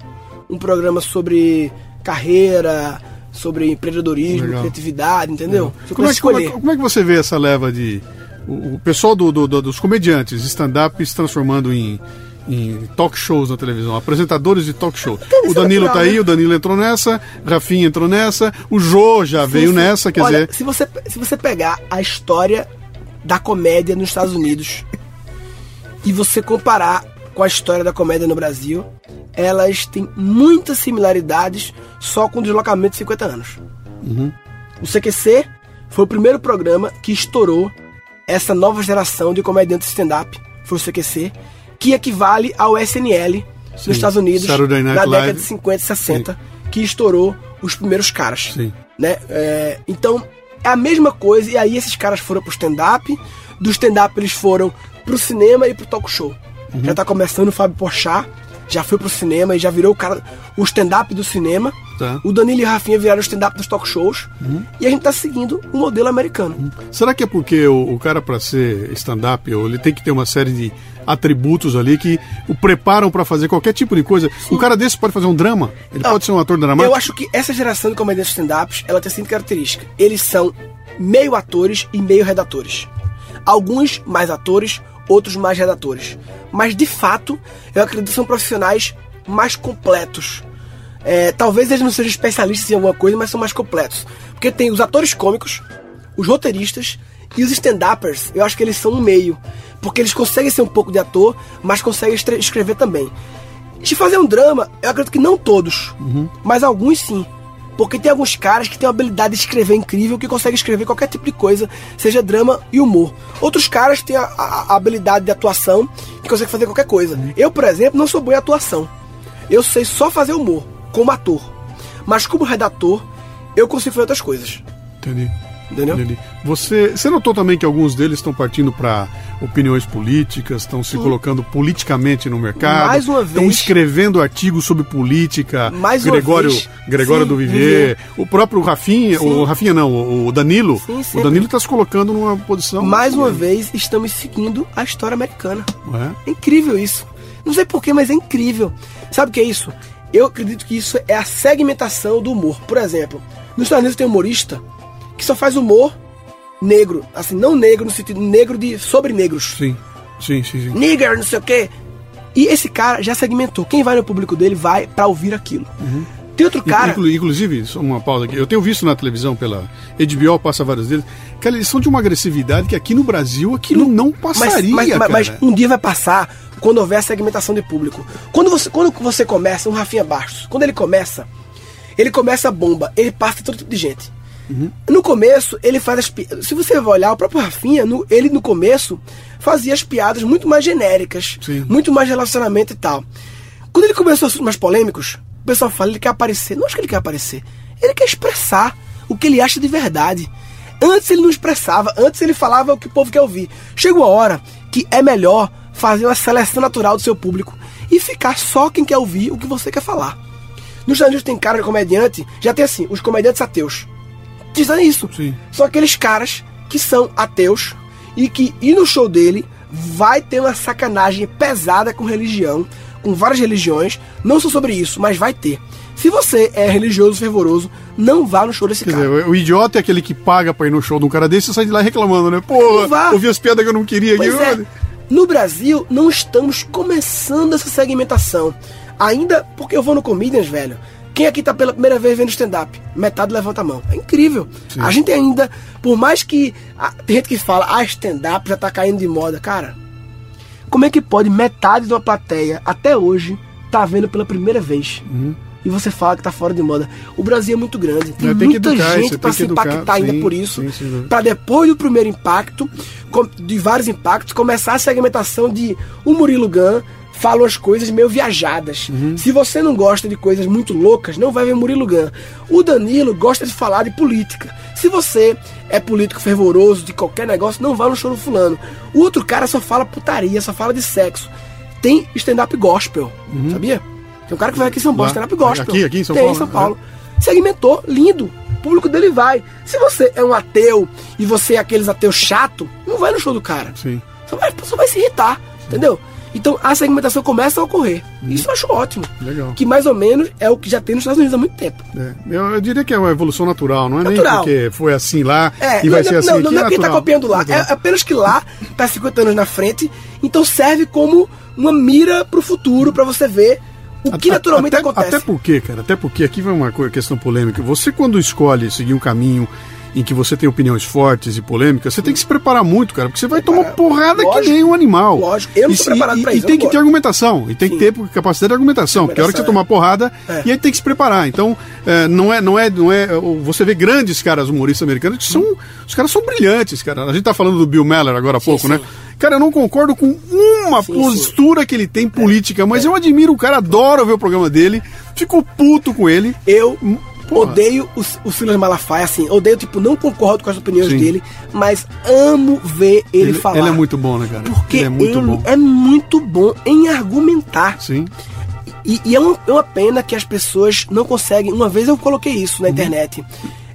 [SPEAKER 3] um programa sobre carreira, sobre empreendedorismo, legal. criatividade, entendeu?
[SPEAKER 2] Como é, como, é, como é, que você vê essa leva de. O, o pessoal do, do, do, dos comediantes, stand-up se transformando em em talk shows na televisão, apresentadores de talk show. O Danilo tá aí, né? o Danilo entrou nessa, Rafinha entrou nessa, o Jô já sim, veio sim. nessa, quer Olha,
[SPEAKER 3] dizer. Se você, se você pegar a história da comédia nos Estados Unidos e você comparar com a história da comédia no Brasil, elas têm muitas similaridades só com o deslocamento de 50 anos. Uhum. O CQC foi o primeiro programa que estourou essa nova geração de comediantes stand-up, foi o CQC, que equivale ao SNL Sim. nos Estados Unidos na década Live. de 50 e 60, Sim. que estourou os primeiros caras. Sim. Né? É, então, é a mesma coisa, e aí esses caras foram pro stand-up, do stand-up eles foram pro cinema e pro talk show. Uhum. Já tá começando o Fábio Porchat, já foi pro cinema e já virou o cara o stand-up do cinema. Tá. O Danilo e o Rafinha viraram o stand-up dos talk shows. Uhum. E a gente tá seguindo o modelo americano. Uhum.
[SPEAKER 2] Será que é porque o, o cara, para ser stand-up, ele tem que ter uma série de atributos ali que o preparam para fazer qualquer tipo de coisa? Sim. Um cara desse pode fazer um drama? Ele Não, pode ser um ator dramático?
[SPEAKER 3] Eu acho que essa geração de comediantes stand-ups, ela tem a seguinte característica. Eles são meio atores e meio redatores. Alguns mais atores, outros mais redatores. Mas de fato, eu acredito que são profissionais mais completos. É, talvez eles não sejam especialistas em alguma coisa, mas são mais completos. Porque tem os atores cômicos, os roteiristas e os stand-uppers. Eu acho que eles são um meio. Porque eles conseguem ser um pouco de ator, mas conseguem escrever também. De fazer um drama, eu acredito que não todos, uhum. mas alguns sim. Porque tem alguns caras que têm uma habilidade de escrever incrível, que conseguem escrever qualquer tipo de coisa, seja drama e humor. Outros caras têm a, a, a habilidade de atuação, que conseguem fazer qualquer coisa. Eu, por exemplo, não sou bom em atuação. Eu sei só fazer humor, como ator. Mas como redator, eu consigo fazer outras coisas.
[SPEAKER 2] Entendi. Entendeu? Entendi. Você, você notou também que alguns deles estão partindo para opiniões políticas, estão se colocando politicamente no mercado, Mais uma vez, estão escrevendo artigos sobre política.
[SPEAKER 3] Mais
[SPEAKER 2] Gregório,
[SPEAKER 3] uma vez.
[SPEAKER 2] Gregório sim, do Vivier, o próprio Rafinha, sim. o Rafinha não, o Danilo. Sim, o Danilo está se colocando numa posição.
[SPEAKER 3] Mais uma vez, estamos seguindo a história americana. É? é incrível isso. Não sei porquê, mas é incrível. Sabe o que é isso? Eu acredito que isso é a segmentação do humor. Por exemplo, nos Estados Unidos tem um humorista que só faz humor negro. Assim, não negro no sentido negro de sobre negros.
[SPEAKER 2] Sim. Sim, sim, sim.
[SPEAKER 3] Nigger, não sei o quê. E esse cara já segmentou. Quem vai no público dele vai para ouvir aquilo. Uhum. Tem outro cara.
[SPEAKER 2] Inclu inclusive, só uma pausa aqui. Eu tenho visto na televisão pela HBO, passa vários deles. Cara, eles são de uma agressividade que aqui no Brasil aquilo não, não passaria.
[SPEAKER 3] Mas, mas, mas, um dia vai passar quando houver segmentação de público. Quando você, quando você começa, um Rafinha Bastos, quando ele começa, ele começa a bomba, ele passa todo tipo de gente. Uhum. No começo, ele faz as piadas. Se você olhar, o próprio Rafinha, no, ele no começo fazia as piadas muito mais genéricas, Sim. muito mais relacionamento e tal. Quando ele começou a ser mais polêmicos, o pessoal fala, ele quer aparecer. Não acho que ele quer aparecer. Ele quer expressar o que ele acha de verdade. Antes ele não expressava, antes ele falava o que o povo quer ouvir. Chega uma hora que é melhor fazer uma seleção natural do seu público e ficar só quem quer ouvir o que você quer falar. Nos Estados Unidos tem cara de comediante, já tem assim, os comediantes ateus dizem isso. Sim. São aqueles caras que são ateus e que ir no show dele vai ter uma sacanagem pesada com religião, com várias religiões. Não só sobre isso, mas vai ter. Se você é religioso, fervoroso, não vá no show desse Quer cara.
[SPEAKER 2] Dizer, o idiota é aquele que paga pra ir no show de um cara desse e sai de lá reclamando, né? Porra, ouvi as piadas que eu não queria.
[SPEAKER 3] Pois aqui, é. No Brasil, não estamos começando essa segmentação. Ainda porque eu vou no Comedians, velho Quem aqui tá pela primeira vez vendo stand-up? Metade levanta a mão. É incrível. A gente ainda, por mais que. ah, tem gente que fala, ah, stand-up já tá caindo de moda. Cara, como é que pode metade de uma plateia, até hoje, tá vendo pela primeira vez? E você fala que tá fora de moda. O Brasil é muito grande. Tem,
[SPEAKER 2] É, tem
[SPEAKER 3] muita
[SPEAKER 2] educar,
[SPEAKER 3] gente
[SPEAKER 2] tem
[SPEAKER 3] se
[SPEAKER 2] educar,
[SPEAKER 3] impactar ainda
[SPEAKER 2] sim,
[SPEAKER 3] por isso.
[SPEAKER 2] sim.
[SPEAKER 3] Pra depois do primeiro impacto, de vários impactos, começar a segmentação de o Murilo Gun fala as coisas meio viajadas.
[SPEAKER 2] Uhum.
[SPEAKER 3] Se você não gosta de coisas muito loucas, não vai ver Murilo Gun. O Danilo gosta de falar de política. Se você é político fervoroso de qualquer negócio, não vá no show do fulano. O outro cara só fala putaria, só fala de sexo. Tem stand-up gospel, sabia? Tem um cara que vai aqui em São Paulo,
[SPEAKER 2] Uhum.
[SPEAKER 3] Stand-up gospel.
[SPEAKER 2] Aqui- aqui em São
[SPEAKER 3] Tem
[SPEAKER 2] Paulo,
[SPEAKER 3] em São
[SPEAKER 2] né?
[SPEAKER 3] Paulo. Segmentou, lindo. O público dele vai. Se você é um ateu e você é aqueles ateus chato, não vai no show do cara.
[SPEAKER 2] Sim.
[SPEAKER 3] Só vai, só vai se irritar, entendeu? Então a segmentação começa a ocorrer. Isso eu acho ótimo.
[SPEAKER 2] Uhum. Legal.
[SPEAKER 3] Que mais ou menos é o que já tem nos Estados Unidos há muito tempo.
[SPEAKER 2] É, eu, eu diria que é uma evolução natural, não é
[SPEAKER 3] Natural.
[SPEAKER 2] nem porque foi assim lá
[SPEAKER 3] É,
[SPEAKER 2] e vai
[SPEAKER 3] não,
[SPEAKER 2] ser
[SPEAKER 3] não,
[SPEAKER 2] assim
[SPEAKER 3] não,
[SPEAKER 2] aqui.
[SPEAKER 3] não é porque tá
[SPEAKER 2] natural.
[SPEAKER 3] copiando lá. É apenas que lá tá 50 anos na frente, então serve como uma mira pro futuro pra você ver o que naturalmente
[SPEAKER 2] até,
[SPEAKER 3] acontece.
[SPEAKER 2] Até porque, cara, até porque aqui vai uma questão polêmica. Você, quando escolhe seguir um caminho em que você tem opiniões fortes e polêmicas, você tem que se preparar muito, cara, porque você vai tomar porrada que
[SPEAKER 3] Lógico.
[SPEAKER 2] nem um animal.
[SPEAKER 3] Lógico. Eu não
[SPEAKER 2] E
[SPEAKER 3] tô
[SPEAKER 2] se-
[SPEAKER 3] preparado
[SPEAKER 2] e,
[SPEAKER 3] pra
[SPEAKER 2] e
[SPEAKER 3] isso, eu
[SPEAKER 2] tem que ter argumentação, e tem que
[SPEAKER 3] Sim.
[SPEAKER 2] ter capacidade de argumentação, porque a hora que você tomar porrada,
[SPEAKER 3] É.
[SPEAKER 2] e aí tem que se preparar. Então, é, não é, não é, não é. Você vê grandes caras humoristas americanos que são. Os caras são brilhantes, cara. A gente tá falando do Bill Maller agora há pouco,
[SPEAKER 3] sim.
[SPEAKER 2] né? Cara, eu não concordo com uma
[SPEAKER 3] Sim,
[SPEAKER 2] postura que ele tem política, mas eu admiro o cara, adoro ver o programa dele, fico puto com ele.
[SPEAKER 3] Eu
[SPEAKER 2] Porra.
[SPEAKER 3] odeio o, o Silas Malafaia, assim. Odeio, tipo, não concordo com as opiniões
[SPEAKER 2] Sim.
[SPEAKER 3] dele, mas amo ver ele, falar.
[SPEAKER 2] ele é muito bom, né, cara?
[SPEAKER 3] Porque
[SPEAKER 2] ele é muito bom.
[SPEAKER 3] é muito bom em argumentar.
[SPEAKER 2] Sim.
[SPEAKER 3] E, e é, uma, é uma pena que as pessoas não conseguem. Uma vez eu coloquei isso
[SPEAKER 2] Uhum.
[SPEAKER 3] na internet.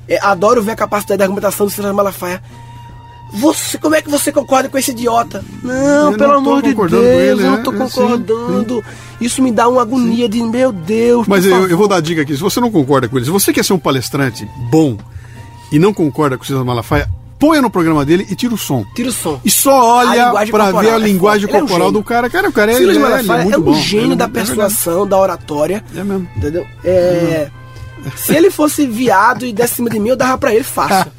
[SPEAKER 3] É, adoro ver a capacidade de argumentação do Silas Malafaia. Você, como é que você concorda com esse idiota? Não,
[SPEAKER 2] Eu
[SPEAKER 3] pelo
[SPEAKER 2] não
[SPEAKER 3] amor de Deus,
[SPEAKER 2] concordando ele,
[SPEAKER 3] eu não tô
[SPEAKER 2] É, sim,
[SPEAKER 3] concordando. Isso me dá uma agonia de, meu Deus.
[SPEAKER 2] Mas eu, eu vou dar a dica aqui. Se você não concorda com ele, se você quer ser um palestrante bom e não concorda com o César Malafaia, ponha no programa dele e tira o som.
[SPEAKER 3] Tira o som.
[SPEAKER 2] E só olha
[SPEAKER 3] corporal
[SPEAKER 2] ver a
[SPEAKER 3] é
[SPEAKER 2] linguagem
[SPEAKER 3] é um
[SPEAKER 2] corporal do cara. Cara, o cara é,
[SPEAKER 3] Silas
[SPEAKER 2] ele é,
[SPEAKER 3] Malafaia
[SPEAKER 2] é
[SPEAKER 3] é,
[SPEAKER 2] muito
[SPEAKER 3] um
[SPEAKER 2] bom.
[SPEAKER 3] gênio
[SPEAKER 2] é
[SPEAKER 3] da
[SPEAKER 2] é
[SPEAKER 3] persuasão, da oratória.
[SPEAKER 2] É mesmo.
[SPEAKER 3] Entendeu? É, Se ele fosse viado e desse cima de mim, eu dava pra ele fácil.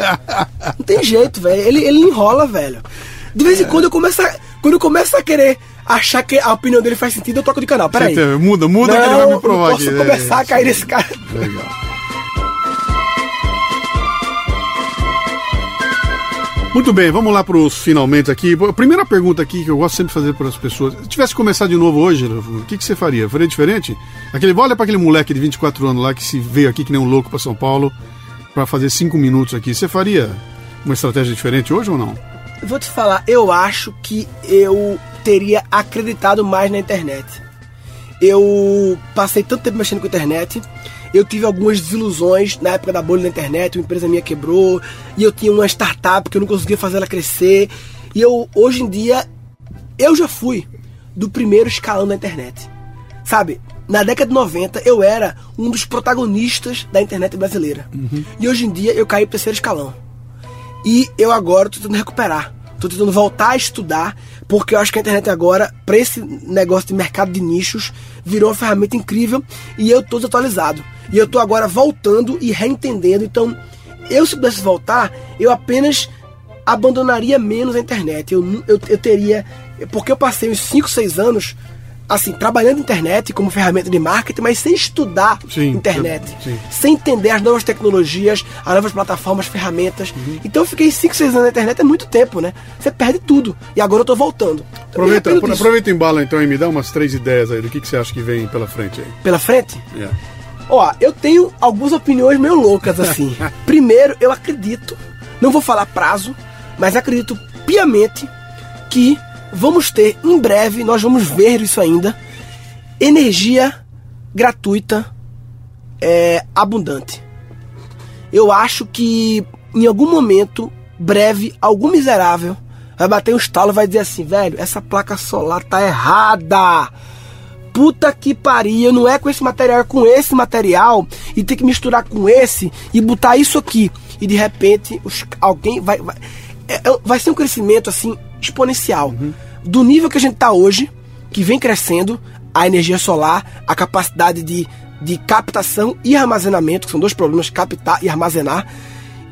[SPEAKER 3] Não tem jeito, velho. Ele, ele enrola, velho. De vez em quando eu começo a, quando eu começo a querer achar que a opinião dele faz sentido, eu troco de canal. Peraí.
[SPEAKER 2] Muda, muda que ele vai me provar
[SPEAKER 3] não posso
[SPEAKER 2] aqui.
[SPEAKER 3] começar
[SPEAKER 2] É,
[SPEAKER 3] a cair nesse cara.
[SPEAKER 2] Legal. Muito bem, vamos lá para os finalmente aqui. A primeira pergunta aqui que eu gosto sempre de fazer para as pessoas: se tivesse que começar de novo hoje, o que, que você faria? Faria diferente? Aquele, olha para aquele moleque de 24 anos lá que se veio aqui que nem um louco para São Paulo para fazer cinco minutos aqui. Você faria uma estratégia diferente hoje ou não?
[SPEAKER 3] Vou te falar, eu acho que eu teria acreditado mais na internet. Eu passei tanto tempo mexendo com a internet, eu tive algumas desilusões na época da bolha da internet, uma empresa minha quebrou, e eu tinha uma startup que eu não conseguia fazer ela crescer. E eu, hoje em dia, eu já fui do primeiro escalão da internet. Sabe, na década de 90 eu era um dos protagonistas da internet brasileira. E hoje em dia eu caí pro terceiro escalão. E eu agora tô tentando recuperar. Tô tentando voltar a estudar, porque eu acho que a internet agora, para esse negócio de mercado de nichos, virou uma ferramenta incrível e eu tô desatualizado. E eu tô agora voltando e reentendendo. Então, eu se pudesse voltar, eu apenas abandonaria menos a internet. Eu, eu, eu teria. Porque eu passei uns 5, 6 anos assim, trabalhando na internet como ferramenta de marketing, mas sem estudar
[SPEAKER 2] Sim,
[SPEAKER 3] internet
[SPEAKER 2] sim.
[SPEAKER 3] sem entender as novas tecnologias, as novas plataformas, ferramentas.
[SPEAKER 2] Uhum.
[SPEAKER 3] Então eu fiquei 5, 6 anos na internet, é muito tempo, né? Você perde tudo. E agora eu tô voltando. Eu
[SPEAKER 2] Aproveita, aproveita o embalo então e me dá umas três ideias aí do que, que você acha que vem pela frente aí.
[SPEAKER 3] Pela frente?
[SPEAKER 2] É.
[SPEAKER 3] Ó, eu tenho algumas opiniões meio loucas assim. Primeiro, eu acredito, não vou falar prazo, mas acredito piamente que vamos ter em breve, nós vamos ver isso ainda, energia gratuita é, abundante. Eu acho que em algum momento breve, algum miserável vai bater um estalo e vai dizer assim, velho, essa placa solar tá errada. Puta que pariu, não é com esse material, é com esse material e tem que misturar com esse e botar isso aqui. E de repente os- alguém vai. Vai, é- é- vai ser um crescimento assim exponencial. Do nível que a gente tá hoje, que vem crescendo, a energia solar, a capacidade de de captação e armazenamento, que são dois problemas, captar e armazenar,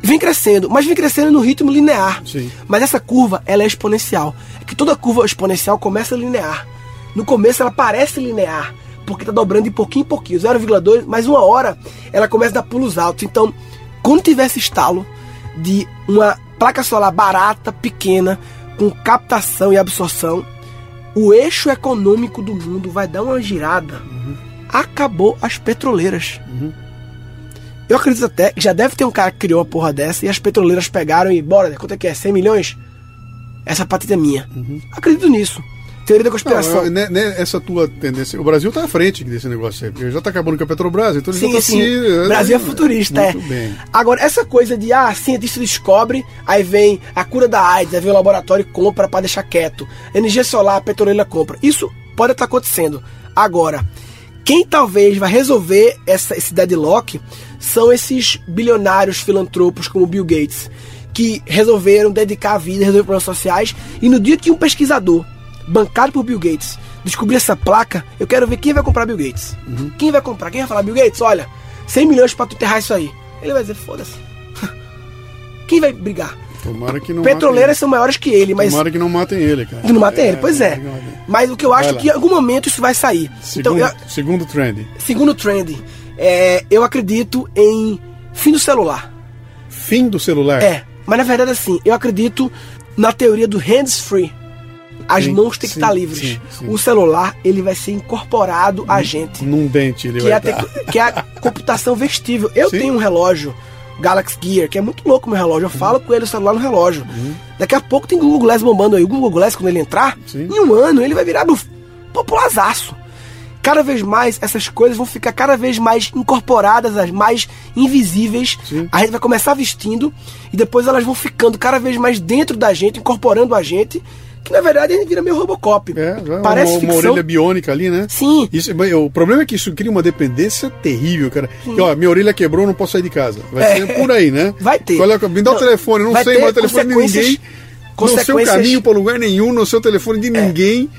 [SPEAKER 3] vem crescendo, mas vem crescendo no ritmo linear.
[SPEAKER 2] Sim.
[SPEAKER 3] Mas essa curva, ela é exponencial. É que toda curva exponencial começa linear. No começo ela parece linear, porque está dobrando de pouquinho em pouquinho, 0,2, mas uma hora ela começa a dar pulos altos. Então, quando tiver esse estalo de uma placa solar barata, pequena, com captação e absorção, o eixo econômico do mundo vai dar uma girada. Acabou as petroleiras. Eu acredito até que já deve ter um cara que criou uma porra dessa e as petroleiras pegaram e bora, quanto é que é? 100 milhões? Essa patente é minha. Acredito nisso. Teoria da conspiração.
[SPEAKER 2] Não, né, né, essa tua tendência. O Brasil tá à frente desse negócio aí. porque Já tá acabando com a Petrobras, então eles
[SPEAKER 3] Sim,
[SPEAKER 2] já tá
[SPEAKER 3] sim.
[SPEAKER 2] assim,
[SPEAKER 3] Brasil é futurista,
[SPEAKER 2] muito
[SPEAKER 3] é.
[SPEAKER 2] bem.
[SPEAKER 3] Agora, essa coisa de, ah, cientista descobre, aí vem a cura da AIDS, aí vem o laboratório e compra pra deixar quieto. Energia solar, a petroleira compra. Isso pode estar acontecendo. Agora, quem talvez vai resolver essa, esse deadlock são esses bilionários filantropos como Bill Gates, que resolveram dedicar a vida, resolver problemas sociais, e no dia que um pesquisador, bancado por Bill Gates, descobrir essa placa, eu quero ver quem vai comprar Bill Gates. Quem vai comprar? Quem vai falar, Bill Gates, olha, 100 milhões pra tu enterrar isso aí. Ele vai dizer, foda-se. Quem vai brigar?
[SPEAKER 2] Tomara que não
[SPEAKER 3] Petroleiras são maiores que ele, mas
[SPEAKER 2] Tomara que não matem ele, cara.
[SPEAKER 3] que não matem ele, pois é.
[SPEAKER 2] matem.
[SPEAKER 3] Mas o que eu acho é que em algum momento isso vai sair.
[SPEAKER 2] Segundo,
[SPEAKER 3] Então, eu-
[SPEAKER 2] segundo trend.
[SPEAKER 3] segundo trend, é, eu acredito em fim do celular.
[SPEAKER 2] Fim do celular.
[SPEAKER 3] É, mas na verdade assim, eu acredito na teoria do hands-free. As
[SPEAKER 2] Sim,
[SPEAKER 3] mãos têm que
[SPEAKER 2] sim,
[SPEAKER 3] estar livres.
[SPEAKER 2] sim.
[SPEAKER 3] O celular, ele vai ser incorporado a gente.
[SPEAKER 2] Num dente ele
[SPEAKER 3] que
[SPEAKER 2] vai
[SPEAKER 3] é,
[SPEAKER 2] dar.
[SPEAKER 3] tec- que é a computação vestível. Eu tenho um relógio Galaxy Gear, que é muito louco o meu relógio. Eu falo com ele o celular no relógio. Daqui a pouco tem Google Glass bombando aí. O Google Glass, quando ele entrar,
[SPEAKER 2] Sim.
[SPEAKER 3] em um ano ele vai virar do popularzaço. Cada vez mais essas coisas vão ficar cada vez mais incorporadas, as mais invisíveis.
[SPEAKER 2] Sim.
[SPEAKER 3] A gente vai começar vestindo e depois elas vão ficando cada vez mais dentro da gente, incorporando a gente. Que na verdade a gente vira meio Robocop.
[SPEAKER 2] É, já
[SPEAKER 3] Parece
[SPEAKER 2] uma, uma
[SPEAKER 3] ficção.
[SPEAKER 2] orelha biônica ali, né?
[SPEAKER 3] Sim.
[SPEAKER 2] Isso, mas o problema é que isso cria uma dependência terrível, cara. Que, ó, minha orelha quebrou, não posso sair de casa. Vai
[SPEAKER 3] É.
[SPEAKER 2] ser por aí, né?
[SPEAKER 3] Vai ter.
[SPEAKER 2] Olha, me dá o
[SPEAKER 3] Não,
[SPEAKER 2] telefone, não sei mais o telefone de
[SPEAKER 3] consequências-
[SPEAKER 2] ninguém. Não sei o caminho pra lugar nenhum, não sei o telefone de ninguém,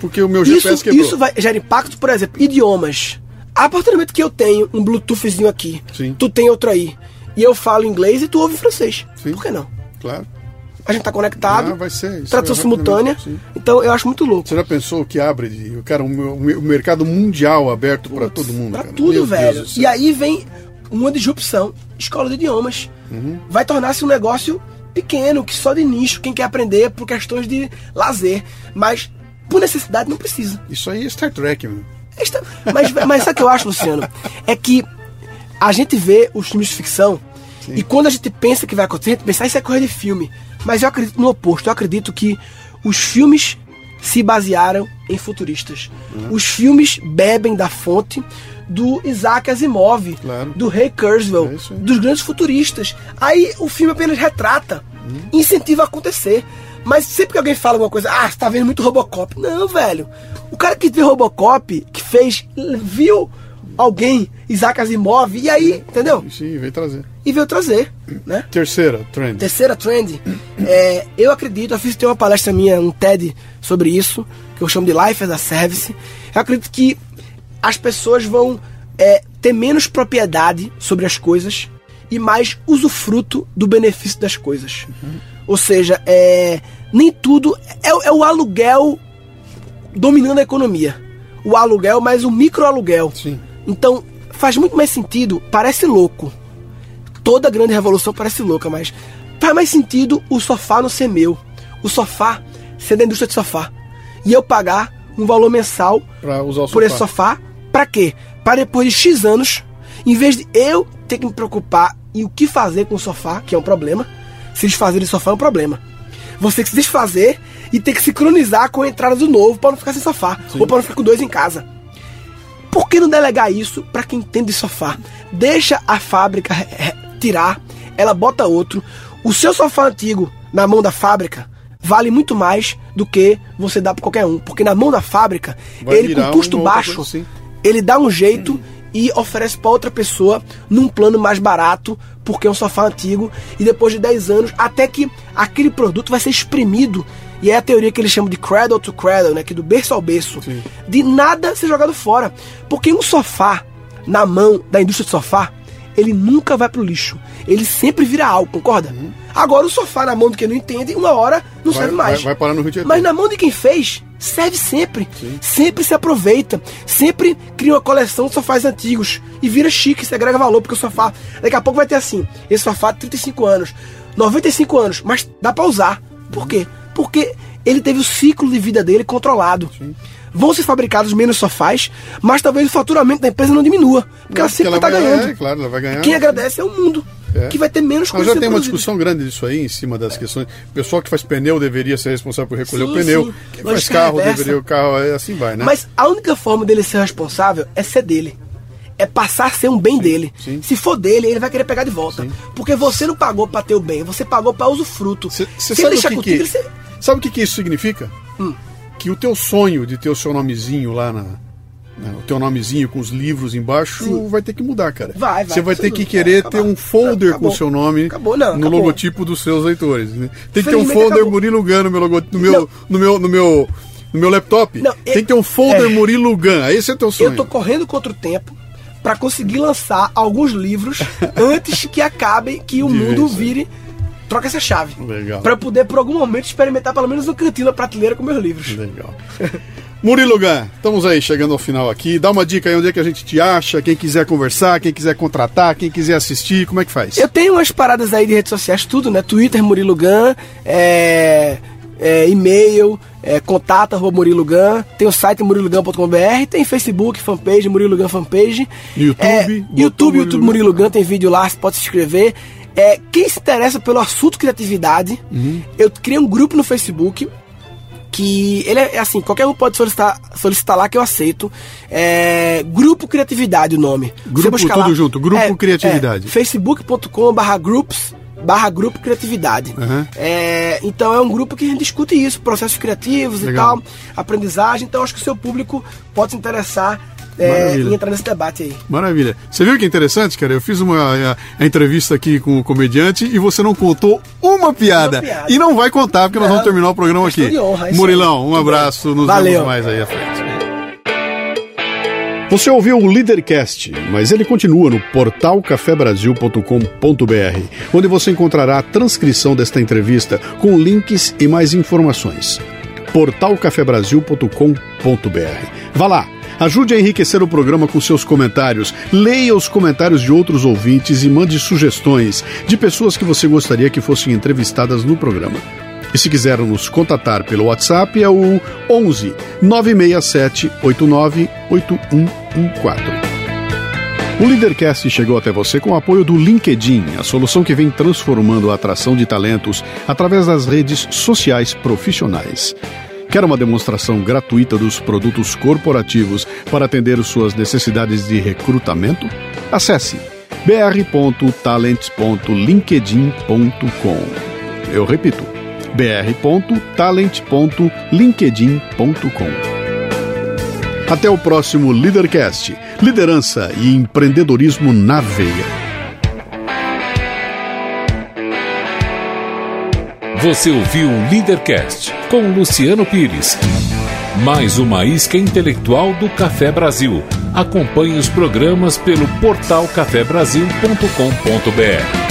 [SPEAKER 2] porque o meu GPS
[SPEAKER 3] Isso,
[SPEAKER 2] quebrou.
[SPEAKER 3] isso vai gerar impacto, por exemplo, idiomas. A partir do momento que eu tenho um Bluetoothzinho aqui,
[SPEAKER 2] Sim.
[SPEAKER 3] tu tem outro aí, e eu falo inglês e tu ouve francês.
[SPEAKER 2] Sim.
[SPEAKER 3] Por que não?
[SPEAKER 2] Claro.
[SPEAKER 3] A gente tá conectado,
[SPEAKER 2] Ah, vai ser. Isso
[SPEAKER 3] tradução
[SPEAKER 2] é
[SPEAKER 3] simultânea.
[SPEAKER 2] sim.
[SPEAKER 3] Então eu acho muito louco.
[SPEAKER 2] Você já pensou o que abre, de- cara, um mercado mundial aberto pra todo mundo?
[SPEAKER 3] Pra
[SPEAKER 2] cara?
[SPEAKER 3] tudo,
[SPEAKER 2] Meu
[SPEAKER 3] velho. E aí vem uma disrupção. Escola de idiomas.
[SPEAKER 2] Uhum.
[SPEAKER 3] Vai tornar-se um negócio pequeno, que só de nicho, quem quer aprender por questões de lazer. Mas por necessidade não precisa.
[SPEAKER 2] Isso aí é Star Trek, meu.
[SPEAKER 3] Esta- Mas, mas sabe o que eu acho, Luciano? É que a gente vê os filmes de ficção e quando a gente pensa que vai acontecer, a gente pensa, "Ah, isso é coisa de filme. Mas eu acredito no oposto. Eu acredito que os filmes se basearam em futuristas. Os filmes bebem da fonte do Isaac Asimov,
[SPEAKER 2] Claro.
[SPEAKER 3] do Ray Kurzweil,
[SPEAKER 2] É
[SPEAKER 3] dos grandes futuristas. Aí o filme apenas retrata, incentiva a acontecer. Mas sempre que alguém fala alguma coisa, ah, você tá vendo muito Robocop. Não, velho. O cara que vê Robocop, que fez, viu alguém, Isaac Asimov, e aí, entendeu?
[SPEAKER 2] Sim, veio trazer.
[SPEAKER 3] E veio trazer, né?
[SPEAKER 2] Terceira, trend.
[SPEAKER 3] Terceira trend, é, eu acredito, eu fiz ter uma palestra minha, um TED sobre isso, que eu chamo de Life as a Service. Eu acredito que as pessoas vão é, ter menos propriedade sobre as coisas e mais usufruto do benefício das coisas. Ou seja, é, nem tudo é, é o aluguel dominando a economia. O aluguel mais o microaluguel.
[SPEAKER 2] Sim.
[SPEAKER 3] Então, faz muito mais sentido, parece louco. Toda grande revolução parece louca, mas faz mais sentido o sofá não ser meu. O sofá ser da indústria de sofá. E eu pagar um valor mensal por esse sofá. Pra quê? Para depois de X anos, em vez de eu ter que me preocupar em o que fazer com o sofá, que é um problema, se desfazer do sofá é um problema. Você tem que se desfazer e ter que sincronizar com a entrada do novo para não ficar sem sofá. Ou para não ficar com dois em casa. Por que não delegar isso para quem entende de sofá? Deixa a fábrica tirar, ela bota outro. O seu sofá antigo na mão da fábrica vale muito mais do que você dá para qualquer um, porque na mão da fábrica,
[SPEAKER 2] Vai
[SPEAKER 3] ele com custo baixo,
[SPEAKER 2] assim.
[SPEAKER 3] ele dá um jeito e oferece para outra pessoa num plano mais barato, porque é um sofá antigo, e depois de 10 anos, até que aquele produto vai ser exprimido. E é a teoria que eles chamam de cradle to cradle, né? Que é do berço ao berço.
[SPEAKER 2] Sim.
[SPEAKER 3] De nada ser jogado fora. Porque um sofá na mão da indústria de sofá, ele nunca vai pro lixo. Ele sempre vira algo, concorda? Uhum. Agora o sofá na mão de quem não entende, uma hora não vai, serve mais.
[SPEAKER 2] Vai, vai, parar no Rio de
[SPEAKER 3] Mas na mão de quem fez, serve sempre. Sim. Sempre se aproveita. Sempre cria uma coleção de sofás antigos. E vira chique, se agrega valor, porque o sofá. Daqui a pouco vai ter assim: esse sofá 35 anos, 95 anos, mas dá pra usar. Por quê? Porque ele teve o ciclo de vida dele controlado. Sim vão ser fabricados menos sofás, mas talvez o faturamento da empresa não diminua. Porque não, ela sempre está ganhando.
[SPEAKER 2] É, claro, ela vai ganhar.
[SPEAKER 3] Quem agradece é o mundo. É. Que vai ter menos
[SPEAKER 2] coisa. Mas já tem uma discussão grande disso aí, em cima das questões. O pessoal que faz pneu deveria ser responsável por recolher sim, o pneu. Sim. Quem faz carro reversa. deveria o carro, assim vai, né?
[SPEAKER 3] Mas a única forma dele ser responsável é ser dele é passar a ser um bem sim, dele. Sim. Se for dele, ele vai querer pegar de volta. Porque você não pagou para ter o bem, você pagou para usufruto.
[SPEAKER 2] Cê, cê Se ele deixar que contigo, que... Você... Sabe o que, que isso significa? Hum que o teu sonho de ter o seu nomezinho lá na, o teu nomezinho com os livros embaixo Sim. vai ter que mudar, cara.
[SPEAKER 3] Vai, vai.
[SPEAKER 2] Você vai ter que querer ter um folder não, com o seu nome acabou, não, no acabou. logotipo dos seus leitores. Né? Tem que ter um folder acabou. Murilo Gun no meu, logo, no, meu, no meu no meu no meu laptop. Não, Tem que ter um folder é, Murilo Gun. Esse é teu sonho.
[SPEAKER 3] Eu tô correndo contra o tempo para conseguir lançar alguns livros antes que acabem que o de mundo vez, vire troca essa chave.
[SPEAKER 2] Legal.
[SPEAKER 3] Pra eu poder, por algum momento, experimentar pelo menos um cantinho da prateleira com meus livros.
[SPEAKER 2] Legal. Murilo Gan, estamos aí chegando ao final aqui. Dá uma dica aí onde é que a gente te acha, quem quiser conversar, quem quiser contratar, quem quiser assistir, como é que faz?
[SPEAKER 3] Eu tenho umas paradas aí de redes sociais, tudo, né? Twitter, Murilo Gan, é, é, e-mail, é, contato arroba Murilo Gan, tem o site murilogan.com.br, tem Facebook, fanpage, Murilo Gan fanpage.
[SPEAKER 2] YouTube,
[SPEAKER 3] é, YouTube, YouTube Murilo Gan, tem vídeo lá, você pode se inscrever. É, quem se interessa pelo assunto criatividade, uhum. eu criei um grupo no Facebook que ele é, é assim, qualquer um pode solicitar, solicitar lá que eu aceito. É, grupo Criatividade o nome.
[SPEAKER 2] Grupo tudo lá, junto, Grupo é, Criatividade.
[SPEAKER 3] É, facebook.com barra groups barra grupo criatividade. Uhum. É, então é um grupo que a gente discute isso, processos criativos Legal. e tal, aprendizagem. Então acho que o seu público pode se interessar é, e entrar nesse debate aí.
[SPEAKER 2] Maravilha. Você viu que interessante, cara? Eu fiz uma a, a entrevista aqui com o comediante e você não contou uma piada. Uma piada. E não vai contar, porque nós vamos terminar o programa aqui. Honra, Murilão, um abraço. Nos Valeu. vemos mais aí à frente. Você ouviu o Leadercast, mas ele continua no portal cafebrasil.com.br, onde você encontrará a transcrição desta entrevista com links e mais informações. portalcafebrasil.com.br. Vá lá Ajude a enriquecer o programa com seus comentários. Leia os comentários de outros ouvintes e mande sugestões de pessoas que você gostaria que fossem entrevistadas no programa. E se quiser nos contatar pelo WhatsApp é o 11 967 89 8114. O Leadercast chegou até você com o apoio do LinkedIn, a solução que vem transformando a atração de talentos através das redes sociais profissionais. Quer uma demonstração gratuita dos produtos corporativos para atender suas necessidades de recrutamento? Acesse br.talent.linkedin.com. Eu repito, br.talent.linkedin.com. Até o próximo Leadercast Liderança e empreendedorismo na veia.
[SPEAKER 1] Você ouviu o Leadercast com Luciano Pires. Mais uma isca intelectual do Café Brasil. Acompanhe os programas pelo portal cafebrasil.com.br.